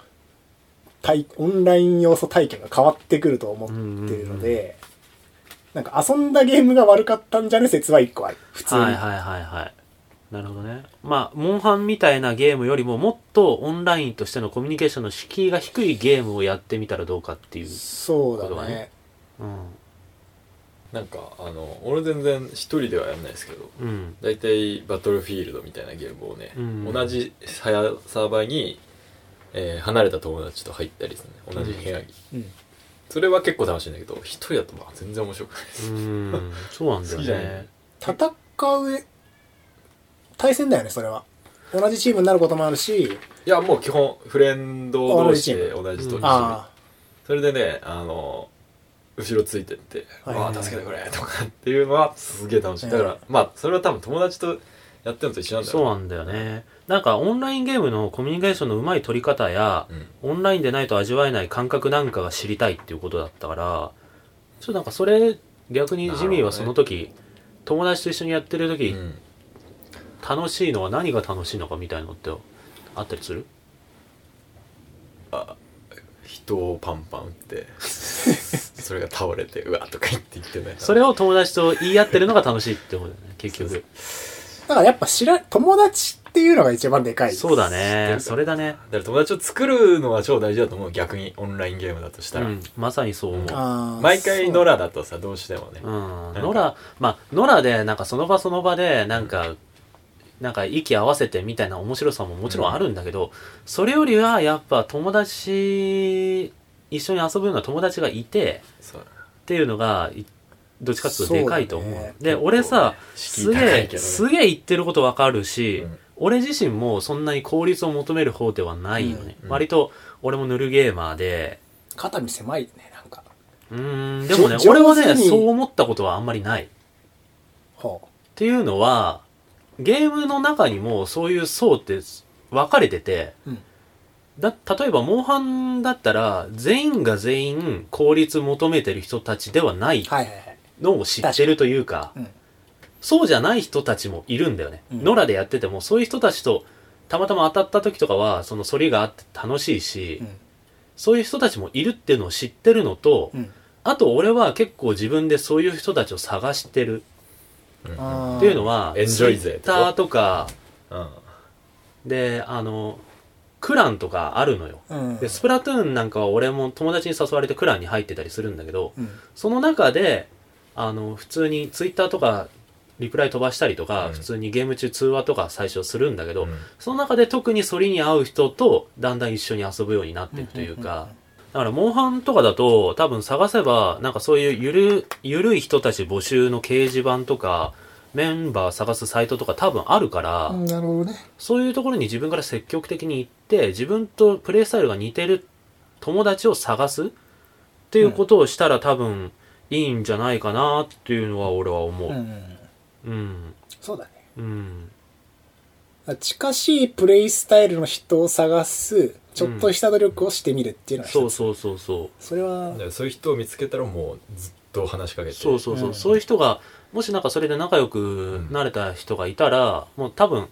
Speaker 2: 体オンライン要素体験が変わってくると思ってるので、なんか遊んだゲームが悪かったんじゃね説は一個ある。普通に。
Speaker 3: はいはいはいはい。なるほどね。まあ、モンハンみたいなゲームよりももっとオンラインとしてのコミュニケーションの敷居が低いゲームをやってみたらどうかっていう。
Speaker 2: そうだね。
Speaker 3: うん。
Speaker 1: なんかあの俺全然一人ではやんないですけど
Speaker 3: うん。
Speaker 1: 大体バトルフィールドみたいなゲームをね、
Speaker 3: うん。
Speaker 1: 同じサーバーに、えー離れた友達と入ったりするね。同じ部屋に、
Speaker 2: うん。
Speaker 1: それは結構楽しいんだけど一人だとまあ全然面白くないです。
Speaker 3: うん。そうなんだよね。
Speaker 2: 戦う対戦だよねそれは。同じチームになることもあるし
Speaker 1: いやもう基本フレンド同士で
Speaker 2: 同
Speaker 1: 同じと一緒に、
Speaker 2: あ
Speaker 1: それでねあの後ろついてって「
Speaker 2: はいはいはい。
Speaker 1: わあ助けてくれ」とかっていうのはすげえ楽しい。だか
Speaker 2: はい
Speaker 1: らまあそれは多分友達とやってるのと一緒なんだよ
Speaker 3: そうなんだよね。なんかオンラインゲームのコミュニケーションのうまい取り方や、
Speaker 1: うん。
Speaker 3: オンラインでないと味わえない感覚なんかが知りたいっていうことだったから、ちょっとなんかそれ、逆にジミーはその時、友達と一緒にやってる時、
Speaker 1: うん。
Speaker 3: 楽しいのは何が楽しいのかみたいのってあったりする？
Speaker 1: 人をパンパン打ってそれが倒れてうわとか言って言ってね
Speaker 3: それを友達と言い合ってるのが楽しいってことだよね、結局。
Speaker 2: だからやっぱ知ら友達っていうのが一番でかい
Speaker 3: そうだね。
Speaker 1: る
Speaker 3: それだね。
Speaker 1: だから友達を作るのは超大事だと思う逆にオンラインゲームだとしたら、
Speaker 3: うん、まさにそう思う。
Speaker 2: あー
Speaker 1: 毎回
Speaker 2: そう
Speaker 1: 野良だとさどうしてもね、
Speaker 3: うん。
Speaker 1: か
Speaker 3: 野良、まあ、野良で、なんかその場その場で、なんか、なんか息合わせてみたいな面白さももちろんあるんだけど、それよりはやっぱ友達、一緒に遊ぶような友達がいて、っていうのが、いどっちかっていうとでかいと思う。
Speaker 2: そうだね。
Speaker 3: で、俺さ、すげえ、すげえ言ってることわかるし、
Speaker 1: うん。
Speaker 3: 俺自身もそんなに効率を求める方ではないよね。
Speaker 1: うん
Speaker 3: 割と、俺もヌルゲーマーで、
Speaker 2: 肩身狭いよねなんか。
Speaker 3: うーん、でもね、俺はね、そう思ったことはあんまりない。っ
Speaker 2: ほ
Speaker 3: ていうのは、ゲームの中にもそういう層って分かれてて、
Speaker 2: う、うん、
Speaker 3: だ、例えば、モンハンだったら、全員が全員効率求めてる人たちではないのを知ってるというか、
Speaker 2: うん。
Speaker 3: そうじゃない人たちもいるんだよね。
Speaker 2: うん。
Speaker 3: 野良でやってても、そういう人たちと、たまたま当たった時とかは、その反りがあって楽しいし、
Speaker 2: うん。
Speaker 3: そういう人たちもいるっていうのを知ってるのと、
Speaker 2: うん。
Speaker 3: あと俺は結構自分でそういう人たちを探してるっていうのは
Speaker 1: エンジョイ勢ってこと？
Speaker 3: か
Speaker 1: うん。
Speaker 3: であのクランとかあるのよ。
Speaker 2: うん。
Speaker 3: でスプラトゥーンなんかは俺も友達に誘われてクランに入ってたりするんだけど
Speaker 2: うん。
Speaker 3: その中であの普通にツイッターとかリプライ飛ばしたりとか、
Speaker 1: うん。
Speaker 3: 普通にゲーム中通話とか最初するんだけど、
Speaker 1: うん。
Speaker 3: その中で特に反りに合う人とだんだん一緒に遊ぶようになっていくというか、だからモンハンとかだと多分探せばなんかそういうゆるゆるい人たち募集の掲示板とかメンバー探すサイトとか多分あるから、
Speaker 2: うんなるほどね
Speaker 3: そういうところに自分から積極的に行って自分とプレイスタイルが似てる友達を探すっていうことをしたら多分いいんじゃないかなっていうのは俺は思う。
Speaker 2: うん
Speaker 3: うん。
Speaker 2: そうだね
Speaker 3: うん。
Speaker 2: 近しいプレイスタイルの人を探すちょっとした努力をしてみるっていうのは
Speaker 3: そうそうそうそう。
Speaker 2: それは
Speaker 1: そういう人を見つけたらもうずっと話しかけて。
Speaker 3: そうそうそう、
Speaker 2: うん。
Speaker 3: そういう人がもしなんかそれで仲良くなれた人がいたら、もう多分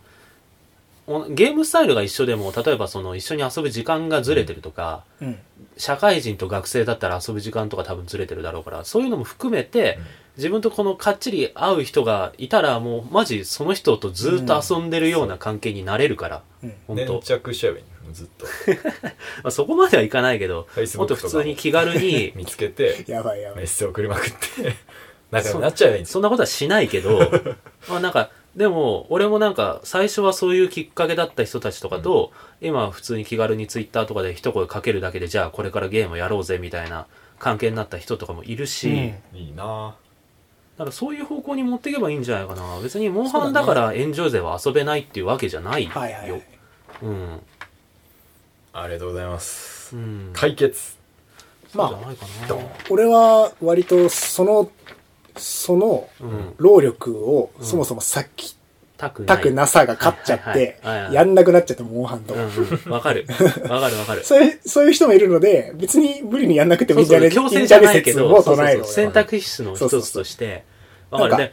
Speaker 3: おゲームスタイルが一緒でも例えばその一緒に遊ぶ時間がずれてるとか、
Speaker 2: うん。
Speaker 3: 社会人と学生だったら遊ぶ時間とか多分ずれてるだろうからそういうのも含めて、
Speaker 1: うん。
Speaker 3: 自分とこのかっちり会う人がいたらもうマジその人とずっと遊んでるような関係になれるから、
Speaker 2: うん。
Speaker 3: 本当。
Speaker 1: 粘着しちゃえばいいのずっと。[LAUGHS]
Speaker 3: まあ、そこまではいかないけどもっと普通に気軽に [LAUGHS]
Speaker 1: 見つけて
Speaker 2: やばいやばい。
Speaker 1: メッセージ送りまくって仲良くなっちゃえばいいんです
Speaker 3: そんなことはしないけど、[LAUGHS] まあなんか、でも、俺もなんか、最初はそういうきっかけだった人たちとかと、今は普通に気軽にツイッターとかで一声かけるだけで、じゃあこれからゲームやろうぜみたいな関係になった人とかもいるし、
Speaker 2: うん。
Speaker 1: いいな。
Speaker 3: だからそういう方向に持っていけばいいんじゃないかな。別にモンハンだからエンジョイ勢は遊べないっていうわけじゃないよ。
Speaker 2: はいはいはい。
Speaker 3: うん。
Speaker 1: ありがとうございます
Speaker 3: うん。
Speaker 1: 解決
Speaker 2: まあ
Speaker 3: そうじゃないかな。
Speaker 2: 俺は割とそのその
Speaker 3: うん。
Speaker 2: 労力を
Speaker 3: うん
Speaker 2: そもそも避き
Speaker 3: たくな
Speaker 2: くなさが勝っちゃって
Speaker 3: はいはいはいはい
Speaker 2: やんなくなっちゃったモンハンと
Speaker 3: うんうん。わかる。わかるわかる。[LAUGHS]
Speaker 2: そういうそういう人もいるので別に無理にやんなくてもいいんじゃね
Speaker 3: 強制
Speaker 2: いいんじゃね
Speaker 3: じゃないけど、
Speaker 2: 説を
Speaker 3: そうそう
Speaker 2: 唱える
Speaker 3: そう選択肢の一つとして、わかる。で、ケン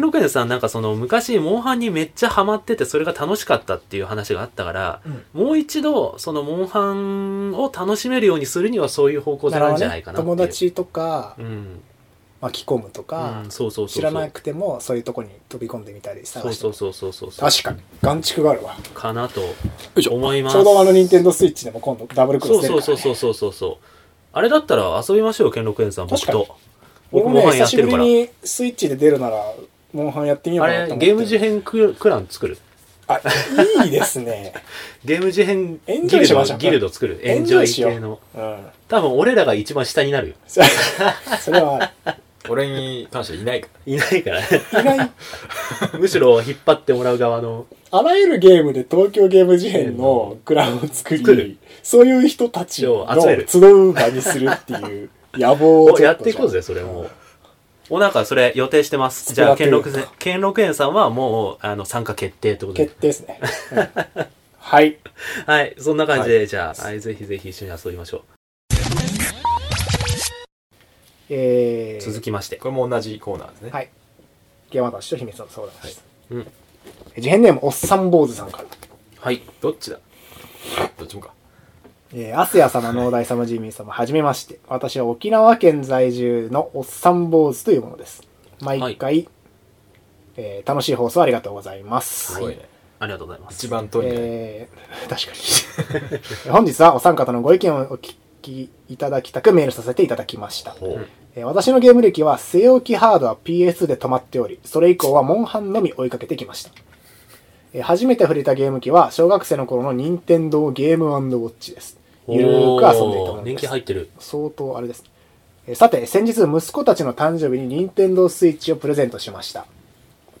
Speaker 3: ロケンさんなんかその昔、モンハンにめっちゃハマってて、それが楽しかったっていう話があったから、もう一度、そのモンハンを楽しめるようにするにはそういう方向性なんじゃないかなっていう。
Speaker 2: 友達とか
Speaker 3: うん。
Speaker 2: 巻き込むとか
Speaker 3: うん、そうそうそう。
Speaker 2: 知らなくてもそういうとこに飛び込んでみたり探して
Speaker 3: そうそうそうそうそう。
Speaker 2: 確かに眼蓄があるわ
Speaker 3: かなと思います。
Speaker 2: ちょうどあの任天堂スイッチでも今度ダブルクロス出るから、ね、
Speaker 3: そうそうそうそうそうそう。あれだったら遊びましょう、ケンロケンさん、僕と。僕
Speaker 2: もね久しぶり
Speaker 3: ハンやってるから。
Speaker 2: にスイッチで出るならモンハンやってみよう
Speaker 3: あれ
Speaker 2: かなと思って。
Speaker 3: ゲーム事変ククラン作る？
Speaker 2: あいいですね。[LAUGHS]
Speaker 3: ゲーム事変
Speaker 2: エンジ
Speaker 3: ギルド
Speaker 2: ョイしましょう。
Speaker 3: ギルド作る？エ
Speaker 2: エン
Speaker 3: ンジョイ系の。
Speaker 2: う。ん。
Speaker 3: 多分俺らが一番下になるよ。
Speaker 2: そ [LAUGHS] それは。
Speaker 1: 俺に関してはいないか
Speaker 3: いないから。
Speaker 2: 意外 [LAUGHS]
Speaker 3: むしろ引っ張ってもらう側の。
Speaker 2: あらゆるゲームで東京ゲーム事変のクラウンを作り
Speaker 3: 作る。
Speaker 2: そういう人たちを
Speaker 3: 集める。
Speaker 2: 集う場にするっていう野望を
Speaker 3: やっていこうぜそれもおなんかそれ予定してます。じゃあ兼六兼六園さんはもうあの参加決定ってことで。
Speaker 2: 決定ですね、うん。はい。[LAUGHS]
Speaker 3: はい。そんな感じで、
Speaker 2: はい。
Speaker 3: じゃあ、はい、ぜひぜひ一緒に遊びましょ
Speaker 2: えー、
Speaker 3: う続きまして。
Speaker 1: これも同じコーナーですね。
Speaker 2: はい。ゲーム私と秘密の相談です、
Speaker 3: うん。
Speaker 2: 事変ネームおっさん坊主さんから。
Speaker 3: はい。
Speaker 1: どっちだ？どっちもか
Speaker 2: えー、アスヤ様、農大様、ジミー様、はじめまして。私は沖縄県在住のおっさん坊主というものです。毎回、えー楽しい放送ありがとうございます。
Speaker 1: すごいね
Speaker 3: ありがとうございます
Speaker 1: 一番遠いね
Speaker 2: えー確かに。[LAUGHS] 本日はお三方のご意見をお聞きいただきたくメールさせていただきました。えー私のゲーム歴は据え置きハードは PS で止まっており、それ以降はモンハンのみ追いかけてきました。えー初めて触れたゲーム機は小学生の頃の任天堂ゲームウォッチです。ゆるーく遊んでいたもの
Speaker 3: 年
Speaker 2: です。
Speaker 3: 季入ってる
Speaker 2: 相当あれです。えーさて、先日息子たちの誕生日に任天堂スイッチをプレゼントしました。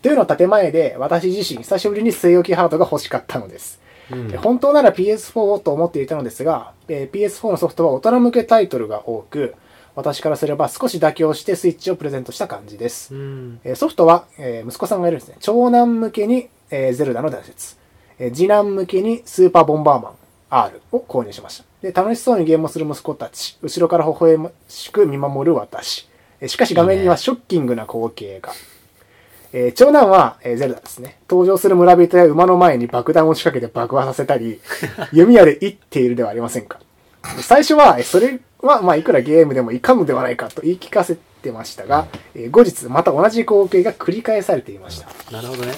Speaker 2: というの建前で、私自身久しぶりに据え置きハードが欲しかったのです。
Speaker 3: うん
Speaker 2: えー本当なら PS4 をと思っていたのですが、えー PS4 のソフトは大人向けタイトルが多く、私からすれば少し妥協してスイッチをプレゼントした感じです。
Speaker 3: うん
Speaker 2: えーソフトは、えー息子さんがいるんですね。長男向けに、えーゼルダの伝説、えー次男向けにスーパーボンバーマン R を購入しました。で、楽しそうにゲームをする息子たち、後ろから微笑ましく見守る私。えーしかし画面にはショッキングな光景が。えー長男は、えーゼルダですね。登場する村人や馬の前に爆弾を仕掛けて爆破させたり、[LAUGHS] 弓矢で撃っているではありませんか。最初は、えーそれは、まあ、いくらゲームでもいかんのではないかと言い聞かせてましたが、えー後日また同じ光景が繰り返されていました。
Speaker 3: なるほどね。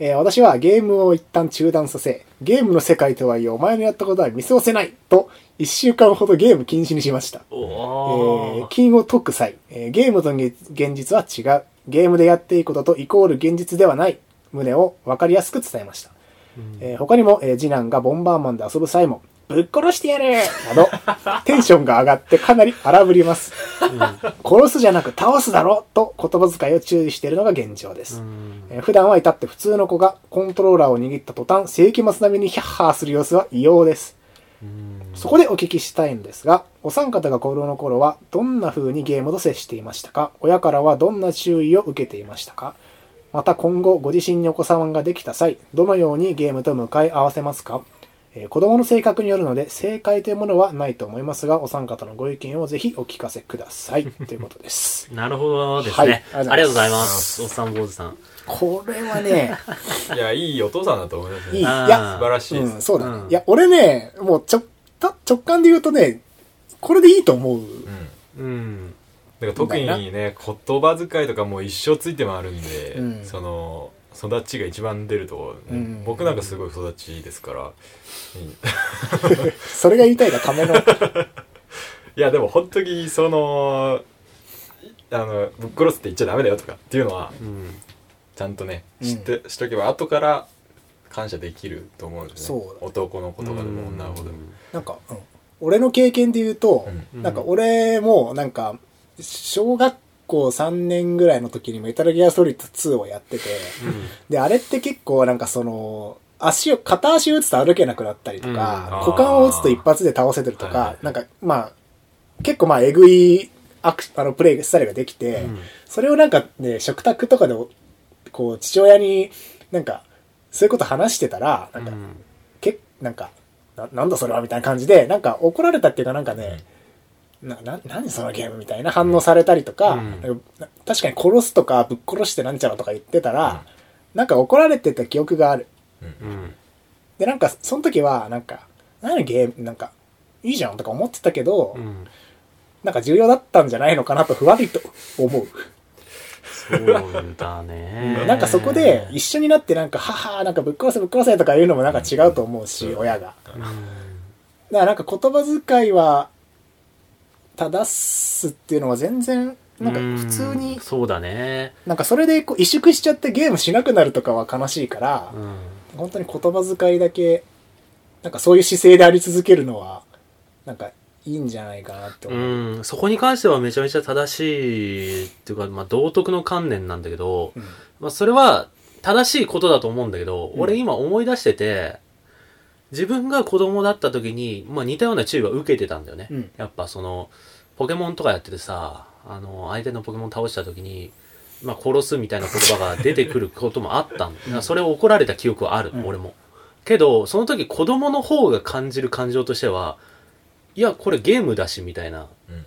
Speaker 2: えー私はゲームを一旦中断させ、ゲームの世界とはいえお前のやったことは見過ごせないと、一週間ほどゲーム禁止にしました。
Speaker 3: お
Speaker 2: えー
Speaker 3: ー。
Speaker 2: 金を解く際、えーゲームと現実は違う。ゲームでやっていいこととイコール現実ではない。旨を分かりやすく伝えました。えー他にも、えー次男がボンバーマンで遊ぶ際も、ぶっ殺してやる！など、テンションが上がってかなり荒ぶります。殺すじゃなく倒すだろ！と言葉遣いを注意しているのが現状です。
Speaker 3: うん。
Speaker 2: えー普段は至って普通の子がコントローラーを握った途端、世紀末並みにヒャッハーする様子は異様です。そこでお聞きしたいんですが、お三方が子供の頃はどんな風にゲームと接していましたか？親からはどんな注意を受けていましたか？また今後ご自身にお子様ができた際、どのようにゲームと向かい合わせますか？えー子供の性格によるので正解というものはないと思いますが、お三方のご意見をぜひお聞かせください。[LAUGHS] ということです。
Speaker 3: なるほどです
Speaker 2: はい
Speaker 3: ね。
Speaker 2: ありが
Speaker 3: ありがとうござい
Speaker 2: ま
Speaker 3: ます。おっさん坊主さん。
Speaker 2: これはね、[LAUGHS]
Speaker 1: いや、いいお父さんだと思いますね。
Speaker 2: いや、
Speaker 1: 素晴らしいです。
Speaker 2: うん、そうだね。
Speaker 3: うん
Speaker 2: いや、俺ね、もうちょ、た直感で言うとね、これでいいと思う。
Speaker 1: うん。
Speaker 3: うん。
Speaker 1: だから特にね、言葉遣いとかもう一生ついて回るんで、
Speaker 2: うん
Speaker 1: その、育ちが一番出るところ、ね。
Speaker 2: うん。
Speaker 1: 僕なんかすごい育ちですから、うん。[LAUGHS]
Speaker 2: それが言いたいがための。[LAUGHS]
Speaker 1: いやでも本当にそのあのぶっ殺すって言っちゃダメだよとかっていうのは
Speaker 3: うん。
Speaker 1: ちゃんとね
Speaker 2: うん。
Speaker 1: 知って、しとけば後から感謝できると思うんですね。男の子とかでも女の子でも、
Speaker 2: なんか、うん、俺の経験で言うと、
Speaker 3: うん。
Speaker 2: なんか俺も、なんか、小学校3年ぐらいの時にメタルギアソリッド2をやってて、で、あれって結構なんかその、足を、片足打つと歩けなくなったりと
Speaker 3: うん。
Speaker 2: か、股間を打つと一発で倒せてるとかなんか、まあ、結構まあ、えぐいアクあのプレイスタイルができて、
Speaker 3: うん。
Speaker 2: それをなんかね、食卓とかで、こう、父親になんか、そういうこと話してたら、なんか、けなんかな、なんだそれはみたいな感じで、なんか怒られたっていうかなんかね、な、な、何そのゲームみたいな反応されたりとか、
Speaker 3: うん
Speaker 2: な確かに殺すとかぶっ殺してなんちゃらとか言ってたら、なんか怒られてた記憶がある。
Speaker 3: うん。
Speaker 2: で、なんか、その時は、なんか、何ゲーム、なんか、いいじゃんとか思ってたけど、
Speaker 3: うん。
Speaker 2: なんか重要だったんじゃないのかなとふわりと思う。
Speaker 3: そうだね。
Speaker 2: なんかそこで一緒になってなんか、母、なんかぶっ殺せぶっ殺せとか言うのもなんか違うと思うし、親が。
Speaker 3: うん、
Speaker 2: だからなんか言葉遣いは正すっていうのは全然なんか普通
Speaker 3: う
Speaker 2: に
Speaker 3: んそうだね。
Speaker 2: なんかそれでこう萎縮しちゃってゲームしなくなるとかは悲しいから
Speaker 3: うん。
Speaker 2: 本当に言葉遣いだけなんかそういう姿勢であり続けるのはなんかいいんじゃないかなって思う。
Speaker 3: うん、そこに関してはめちゃめちゃ正しいっていうか、まあ、道徳の観念なんだけど、
Speaker 2: うん
Speaker 3: まあ、それは正しいことだと思うんだけど、
Speaker 2: うん
Speaker 3: 俺今思い出してて、自分が子供だった時に、まあ、似たような注意は受けてたんだよね。
Speaker 2: うん
Speaker 3: やっぱその、ポケモンとかやっててさ、あの、相手のポケモン倒した時に、まあ、殺すみたいな言葉が出てくることもあったんだ。それを怒られた記憶はある、
Speaker 2: うん
Speaker 3: 俺も。けど、その時子供の方が感じる感情としては、いや、これゲームだし、みたいな。
Speaker 1: うんうん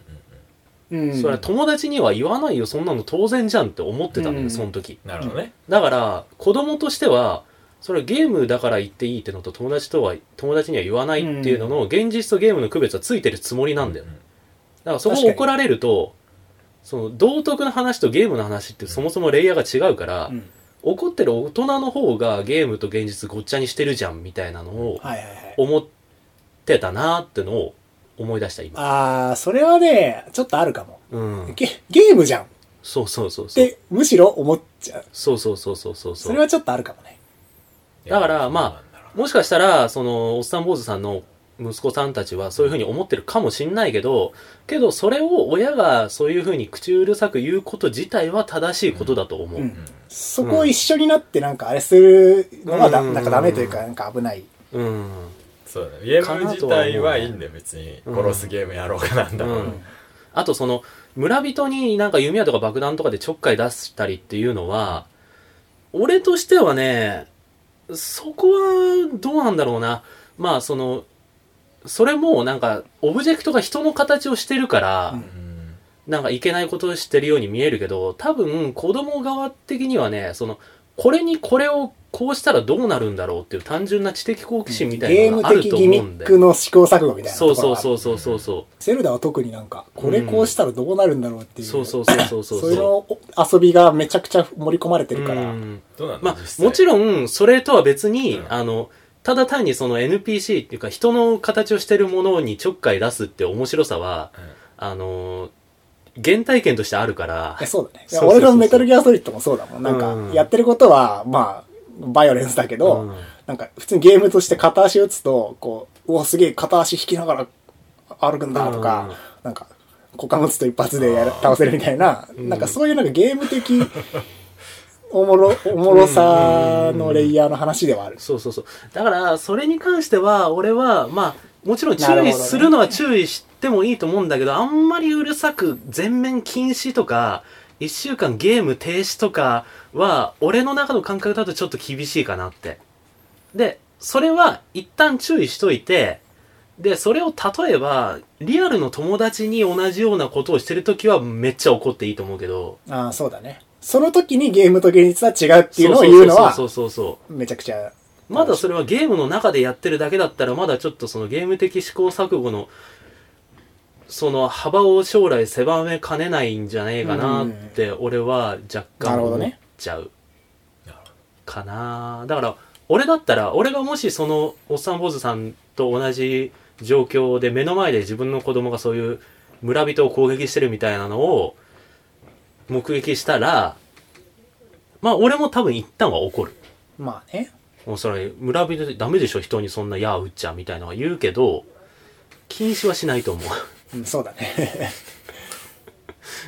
Speaker 2: うん
Speaker 3: それは友達には言わないよ、そんなの当然じゃんって思ってたんだよ、
Speaker 2: うん
Speaker 3: その時。
Speaker 1: なるほどね、
Speaker 3: だから、子供としては、それはゲームだから言っていいってのと友達とは、友達には言わないっていうのの、現実とゲームの区別はついてるつもりなんだよ。だからそこを怒られると、その道徳の話とゲームの話ってそもそもレイヤーが違うから、
Speaker 2: うん
Speaker 3: 怒ってる大人の方がゲームと現実ごっちゃにしてるじゃんみたいなのを。思ってたなーってのを思い出した今。
Speaker 2: ああ、それはね、ちょっとあるかも。
Speaker 3: うん。
Speaker 2: ゲゲームじゃんっ
Speaker 3: そうそうそうそう。
Speaker 2: てむしろ思っちゃう。
Speaker 3: そうそうそうそうそうそう。
Speaker 2: それはちょっとあるかもね。
Speaker 3: だからま
Speaker 1: あ
Speaker 3: もしかしたら、その、おっさん坊主さんの息子さんたちはそういうふうに思ってるかもしんないけど、けどそれを親がそういうふうに口うるさく言うこと自体は正しいことだと思う。
Speaker 2: う
Speaker 3: うん。ん。
Speaker 2: そこを一緒になってなんかあれするのはだ、
Speaker 3: うん。
Speaker 2: なんかダメというか、なんか危ない。
Speaker 1: そうだね。ゲーム自体はいいんだよ別に
Speaker 3: うん
Speaker 1: 殺すゲームやろうかなんだろう、
Speaker 3: うん。あとその、村人になんか弓矢とか爆弾とかでちょっかい出したりっていうのは、俺としてはね、そこはどうなんだろうな。まあその、それもなんか、オブジェクトが人の形をしてるから、なんかいけないことをしてるように見えるけど、多分子供側的にはね、その、これにこれをこうしたらどうなるんだろうっていう単純な知的好奇心みたい
Speaker 2: ゲーム
Speaker 3: なのがあると
Speaker 2: 的ギミ
Speaker 3: 思うんで。
Speaker 2: ックの試行錯誤みたいな
Speaker 3: そう
Speaker 2: ところが
Speaker 3: そうそうそうそうそう。
Speaker 2: セルダは特になんか、これこうしたらどうなるんだろうっていう。
Speaker 3: そうそうそうそうそう。
Speaker 2: そういうの遊びがめちゃくちゃ盛り込まれてるから。
Speaker 3: うん
Speaker 1: どうなんだ
Speaker 3: まあ、もちろん、それとは別に、
Speaker 1: うん
Speaker 3: あの、ただ単にその NPC っていうか人の形をしてるものにちょっかい出すって面白さは、あの、原体験としてあるから
Speaker 2: え、そうだね。俺のメタルギアソリッドもそうだもん。なんか
Speaker 3: うん、
Speaker 2: やってることは、まあ、バイオレンスだけど、
Speaker 3: うん
Speaker 2: なんか、普通にゲームとして片足打つと、こう、うわ、すげえ片足引きながら歩くんだとか、
Speaker 3: うん
Speaker 2: なんか、股間打つと一発でやる倒せるみたいな、
Speaker 3: ん
Speaker 2: なんかそういうなんかゲーム的、おもろ、おもろさのレイヤーの話ではある。
Speaker 3: そうそうそう。だから、それに関しては、俺は、まあ、もちろん注意するのは注意してもいいと思うんだけど、あんまりうるさく全面禁止とか、一週間ゲーム停止とかは、俺の中の感覚だとちょっと厳しいかなって。で、それは一旦注意しといて、で、それを例えば、リアルの友達に同じようなことをしてるときはめっちゃ怒っていいと思うけど、
Speaker 2: ああ、そうだね。その時にゲームと現実は違うっていうのを言うのは
Speaker 3: そ、うそうそうそう。
Speaker 2: めちゃくちゃ、
Speaker 3: まだそれはゲームの中でやってるだけだったら、まだちょっとそのゲーム的試行錯誤の、その幅を将来狭めかねないんじゃねえかなって、俺は若干思っちゃうかな。だから、俺だったら、俺がもしそのおっさん坊主さんと同じ状況で目の前で自分の子供がそういう村人を攻撃してるみたいなのを目撃したら、まあ俺も多分一旦は怒る。
Speaker 2: まあね。
Speaker 3: もうそれ村人でダメでしょ？人にそんな「やあうっちゃ」みたいなのは言うけど禁止はしないと思う
Speaker 2: うん、そうだね。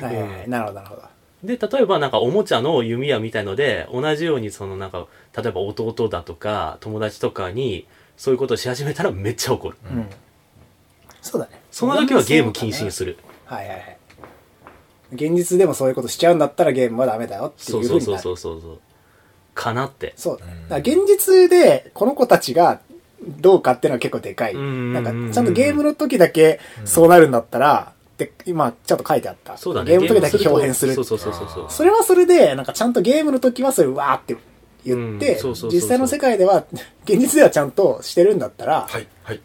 Speaker 2: [LAUGHS] はいはいはい。なるほど、なるほど。
Speaker 3: で例えばなんかおもちゃの弓矢みたいので同じようにそのなんか例えば弟だとか友達とかにそういうことをし始めたらめっちゃ怒る
Speaker 2: うん。そうだね。
Speaker 3: その時はゲーム禁止にする
Speaker 2: はいはいはい。現実でもそういうことしちゃうんだったらゲームはダメだよってい
Speaker 3: そうう
Speaker 2: ふうになる。
Speaker 3: そうそうそうそうそうかなって
Speaker 2: そうだね。
Speaker 1: うん
Speaker 2: だから現実でこの子たちがどうかっていうのは結構でかい。
Speaker 3: うん
Speaker 2: なんかちゃんとゲームの時だけそうなるんだったら、で、今ちゃんと書いてあった。
Speaker 3: そうだね
Speaker 2: ゲームの時だけ表現する。
Speaker 3: そうそうそうそ
Speaker 2: れはそれで、なんかちゃんとゲームの時はそれわーって言って、実際の世界では、現実ではちゃんとしてるんだったら、
Speaker 1: はいはい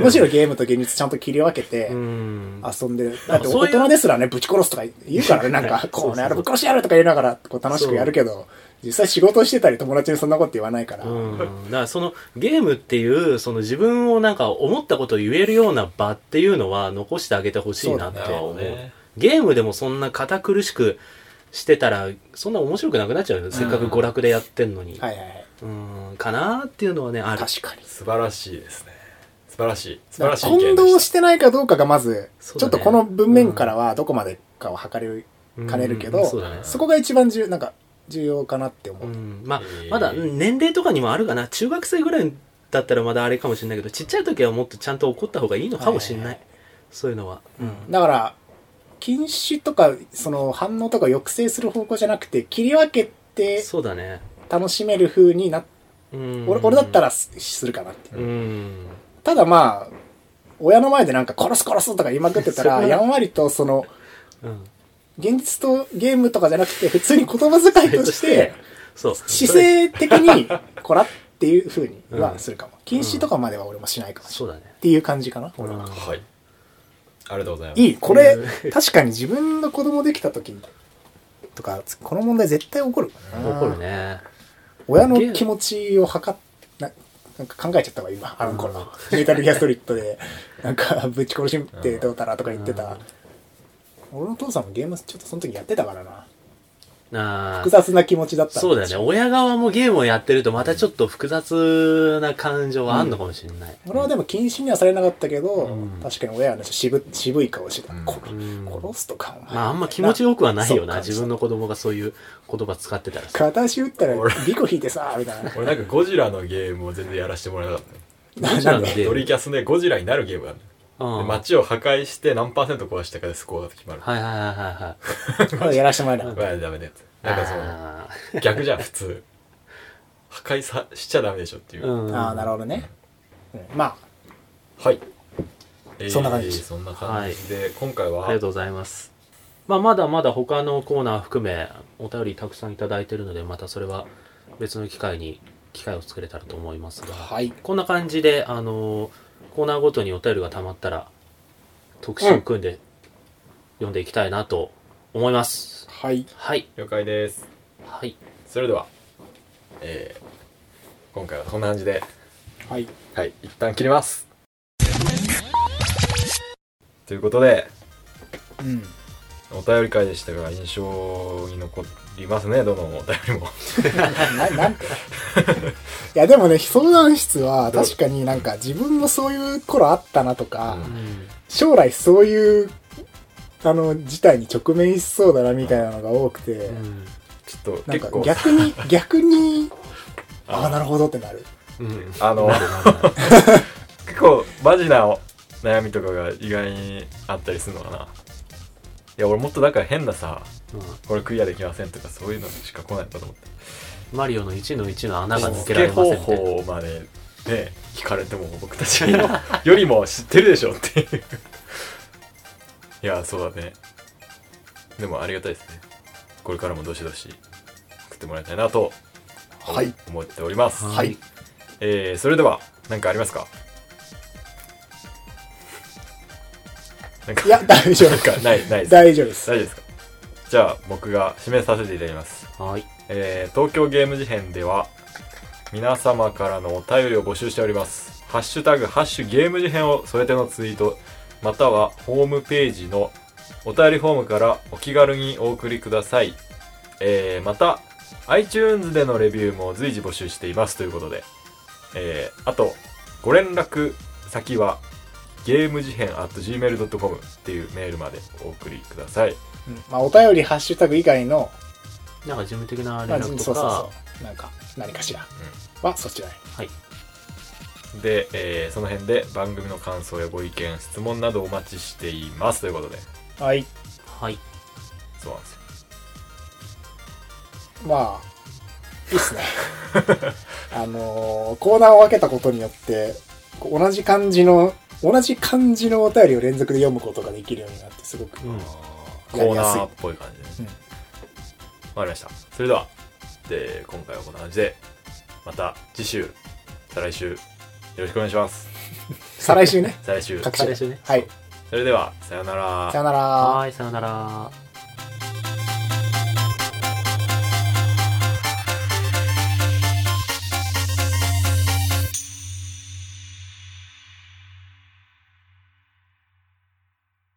Speaker 2: むしろゲームと現実ちゃんと切り分けて
Speaker 3: うん
Speaker 2: 遊んでる。だって大人ですらね、ぶち殺すとか言うからね、なんか、[LAUGHS] こうね、あれぶっ殺してやるとか言いながら、こう楽しくやるけど、実際仕事してたり友達にそんなこと言わないから、
Speaker 3: うん、だからそのゲームっていうその自分をなんか思ったことを言えるような場っていうのは残してあげてほしいなって思う。
Speaker 1: ね。
Speaker 3: ゲームでもそんな堅苦しくしてたらそんな面白くなくなっちゃうよ、せっかく娯楽でやってんのに、
Speaker 2: はいはいはい。
Speaker 3: うん。かなっていうのはねある。
Speaker 2: 確かに。
Speaker 1: 素晴らしいですね。素晴らしい。素晴
Speaker 2: らら
Speaker 1: しい意見
Speaker 2: 混同してないかどうかがまず、ちょっとこの文面からはどこまでかを測れる、兼ねるけど、
Speaker 3: うん。そうだね。
Speaker 2: そこが一番重要、なんか、重要かなって思う。
Speaker 3: うん、まあ
Speaker 1: えー。
Speaker 3: まだうん年齢とかにもあるかな。中学生ぐらいだったらまだあれかもしれないけどちっちゃい時はもっとちゃんと怒った方がいいのかもしれない、
Speaker 2: はいはい
Speaker 3: そういうのは、うん。
Speaker 2: だから、禁止とか、その反応とか抑制する方向じゃなくて、切り分けて
Speaker 3: そうだね。
Speaker 2: 楽しめる風になっ
Speaker 3: うん。
Speaker 2: 俺俺だったらすするかなってただまあ、親の前でなんか殺す殺すとか言いまくってたら、[LAUGHS] やんわりとその、
Speaker 3: うん
Speaker 2: 現実とゲームとかじゃなくて、普通に言葉遣いとして、[LAUGHS]
Speaker 3: そう
Speaker 2: 姿勢的に、こらっていう風にはするかも。禁止とかまでは俺もしないかもしれ
Speaker 3: そうだね。
Speaker 2: ない。っていう感じかな、俺は。
Speaker 3: うん
Speaker 1: はい。ありがとうございます。
Speaker 2: いい、これ、確かに自分の子供できた時とか、この問題絶対起こる。
Speaker 3: 怒るね。
Speaker 2: 親の気持ちを測っななんか考えちゃったわ今。あの頃。メタルギアストリットで。なんかぶち殺してどうたらとか言ってた俺の父さんもゲームちょっとその時やってたからな。
Speaker 3: あ
Speaker 2: 複雑な気持ちだった。
Speaker 3: そうだよね。親側もゲームをやってるとまたちょっと複雑な感情はあんのかもしれない、
Speaker 2: 俺はでも禁止にはされなかったけど、
Speaker 3: うん。
Speaker 2: 確かに親はね渋渋い顔してた、殺すとか
Speaker 3: まああんま気持ちよくはないよな。自分の子供がそういう言葉使ってたらさ。
Speaker 2: 片足打ったら
Speaker 1: 俺。
Speaker 2: ビコ引いてさみたいな。
Speaker 1: 俺なんかゴジラのゲームを全然やらせてもらえなかった [LAUGHS]
Speaker 3: ゴジラの
Speaker 2: なんで
Speaker 3: ゲーム。
Speaker 1: ドリキャスでゴジラになるゲームがある
Speaker 3: うん
Speaker 1: で街を破壊して何パーセント壊したかでスコアが決まる。
Speaker 3: はいはいはいはい [LAUGHS]
Speaker 2: まだやらしてもらえなかっ
Speaker 1: まあダメなやつなんかその
Speaker 3: あ
Speaker 1: 逆じゃん普通。破壊さしちゃダメでしょっていう、
Speaker 3: ーうん
Speaker 2: たああなるほどね、うん。ま
Speaker 1: はい、え [LAUGHS] ー
Speaker 2: そんな感じです
Speaker 1: そんな感じ。で、今回は？
Speaker 3: ありがとうございます。まあ、まだまだ他のコーナー含めお便りたくさんいただいてるので、またそれは別の機会に機会を作れたらと思いますが、
Speaker 2: はい。
Speaker 3: こんな感じで、あのーコーナーごとにお便りが溜まったら、特集を組んで読んでいきたいなと思います。
Speaker 2: はい。
Speaker 3: はい。
Speaker 1: 了解です
Speaker 3: はい。
Speaker 1: それではえー、今回はこんな感じで
Speaker 2: はい。
Speaker 1: はい一旦切りますということで
Speaker 2: うん。
Speaker 1: お便り会でしたが印象に残りますねどのお便りも [LAUGHS]
Speaker 2: な、なんて？いや、でもね、相談室は確かになんか自分もそういう頃あったなとか、
Speaker 1: うん
Speaker 3: うん。
Speaker 2: 将来そういう、あの、事態に直面しそうだなみたいなのが多くて、
Speaker 3: うん。
Speaker 1: ちょっと
Speaker 2: なんか逆に、逆に、[LAUGHS] ああ、なるほどってなる。
Speaker 3: うん。
Speaker 1: あの [LAUGHS] 結構マジな悩みとかが意外にあったりするのかないや俺もっとだから変なさ
Speaker 3: うん。
Speaker 1: これクリアできませんとかそういうのしか来ないんだと思って。
Speaker 3: マリオの1の1の穴が抜
Speaker 1: 付
Speaker 3: けられませんって。
Speaker 1: 法までね聞かれても僕たち [LAUGHS] よりも知ってるでしょっていう。いやそうだね。でもありがたいですね。これからもどしどし送ってもらいたいなと
Speaker 2: はい。
Speaker 1: 思っております、
Speaker 2: はい。
Speaker 1: えー、それでは何かありますか？
Speaker 2: いや、大丈夫。
Speaker 1: かないないです
Speaker 2: 大丈夫です。
Speaker 1: 大丈夫ですか？じゃあ僕が指名させていただきます
Speaker 3: はい。
Speaker 1: えー東京ゲーム事変では皆様からのお便りを募集しております。ハッシュタグ、ハッシュゲーム事変を添えてのツイート、またはホームページのお便りフォームからお気軽にお送りください。えーまた、iTunes でのレビューも随時募集していますということで、えーあと、ご連絡先は、ゲーム事変 at gmail.com っていうメールまでお送りください。
Speaker 2: うんまあ、お便り、ハッシュタグ以外の、
Speaker 3: なんか事務的な
Speaker 2: まあ、
Speaker 3: 連絡と
Speaker 2: そうそうそ
Speaker 3: か、
Speaker 2: う。なんか、何かしら。は、そちらへ。
Speaker 3: はい。
Speaker 1: で、えーその辺で番組の感想やご意見、質問などお待ちしていますということで、
Speaker 2: はい。
Speaker 3: はい。
Speaker 1: そうなんですよ。
Speaker 2: まあ、いいっすね。[LAUGHS] あのーコーナーを分けたことによって、こう同じ感じの、同じ感じのお便りを連続で読むことができるようになって、すごく。
Speaker 3: うん。
Speaker 1: コーナーっぽい感じでね。
Speaker 2: うん
Speaker 1: わかりました。それでは、で、今回はこんな感じで、また次週、再来週、よろしくお願いします。[LAUGHS]
Speaker 2: 再来週ね。[LAUGHS]
Speaker 1: 再来週。
Speaker 3: 再来週ね
Speaker 2: はい。
Speaker 1: それでは、さようなら
Speaker 2: さよなら。
Speaker 3: はい、さよなら。